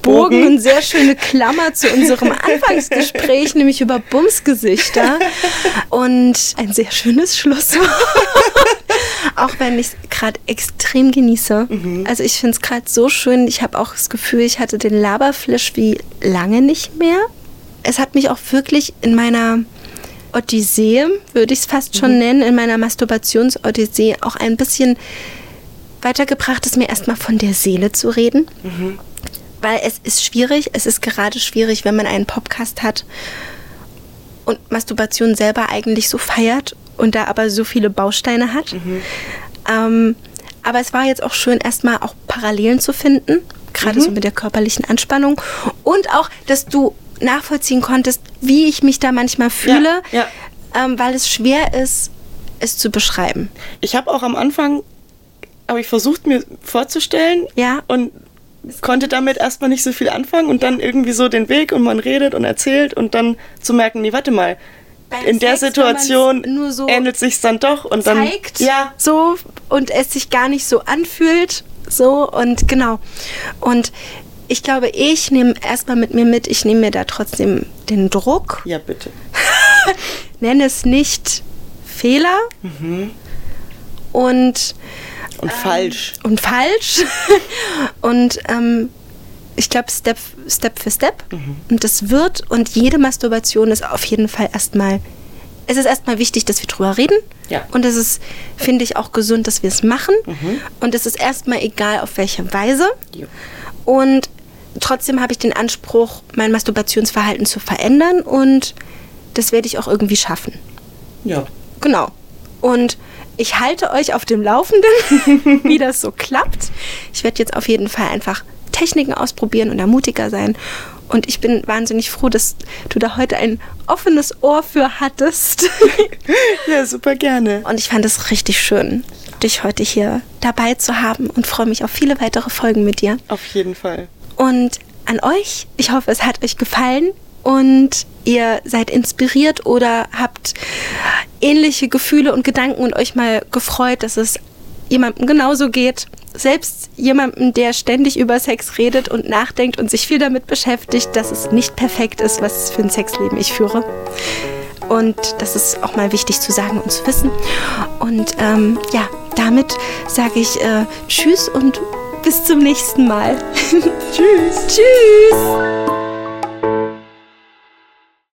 Bogen, eine sehr schöne Klammer zu unserem Anfangsgespräch, nämlich über Bumsgesichter. Und ein sehr schönes Schlusswort. auch wenn ich es gerade extrem genieße. Also ich finde es gerade so schön. Ich habe auch das Gefühl, ich hatte den Laberflash wie lange nicht mehr. Es hat mich auch wirklich in meiner Odyssee, würde ich es fast schon nennen, in meiner Masturbations-Odyssee auch ein bisschen weitergebracht, es mir erstmal von der Seele zu reden. Weil es ist schwierig, es ist gerade schwierig, wenn man einen Podcast hat und Masturbation selber eigentlich so feiert und da aber so viele Bausteine hat. Ähm, aber es war jetzt auch schön, erstmal auch Parallelen zu finden, gerade so mit der körperlichen Anspannung und auch, dass du nachvollziehen konntest, wie ich mich da manchmal fühle, ja. Ähm, weil es schwer ist, es zu beschreiben. Ich habe auch am Anfang, habe ich versucht mir vorzustellen Ja. und konnte damit erstmal nicht so viel anfangen und dann irgendwie so den Weg und man redet und erzählt und dann zu merken, nee, warte mal, Beim in der Sex, Situation nur so ändert sich's dann doch und dann zeigt, ja, so und es sich gar nicht so anfühlt, so und genau. Und ich glaube, ich nehme erstmal mit mir mit, ich nehme mir da trotzdem den Druck, ja bitte. nenne es nicht Fehler und, Und falsch. und falsch und ähm, ich glaube Step, Step für Step und das wird und jede Masturbation ist auf jeden Fall erstmal es ist erstmal wichtig, dass wir drüber reden. Ja. Und es ist, finde ich, auch gesund, dass wir es machen. Und es ist erstmal egal, auf welche Weise. Jo. Und trotzdem habe ich den Anspruch, mein Masturbationsverhalten zu verändern. Und das werde ich auch irgendwie schaffen. Ja. Genau. Und ich halte euch auf dem Laufenden, wie das so klappt. Ich werde jetzt auf jeden Fall einfach Techniken ausprobieren und da mutiger sein. Und ich bin wahnsinnig froh, dass du da heute ein offenes Ohr für hattest. Ja, super gerne. Und ich fand es richtig schön, dich heute hier dabei zu haben und freue mich auf viele weitere Folgen mit dir. Auf jeden Fall. Und an euch, ich hoffe, es hat euch gefallen und ihr seid inspiriert oder habt ähnliche Gefühle und Gedanken und euch mal gefreut, dass es jemandem genauso geht. Selbst jemandem, der ständig über Sex redet und nachdenkt und sich viel damit beschäftigt, dass es nicht perfekt ist, was für ein Sexleben ich führe. Und das ist auch mal wichtig zu sagen und zu wissen. Und ähm, ja, damit sage ich äh, Tschüss und bis zum nächsten Mal. Tschüss. Tschüss.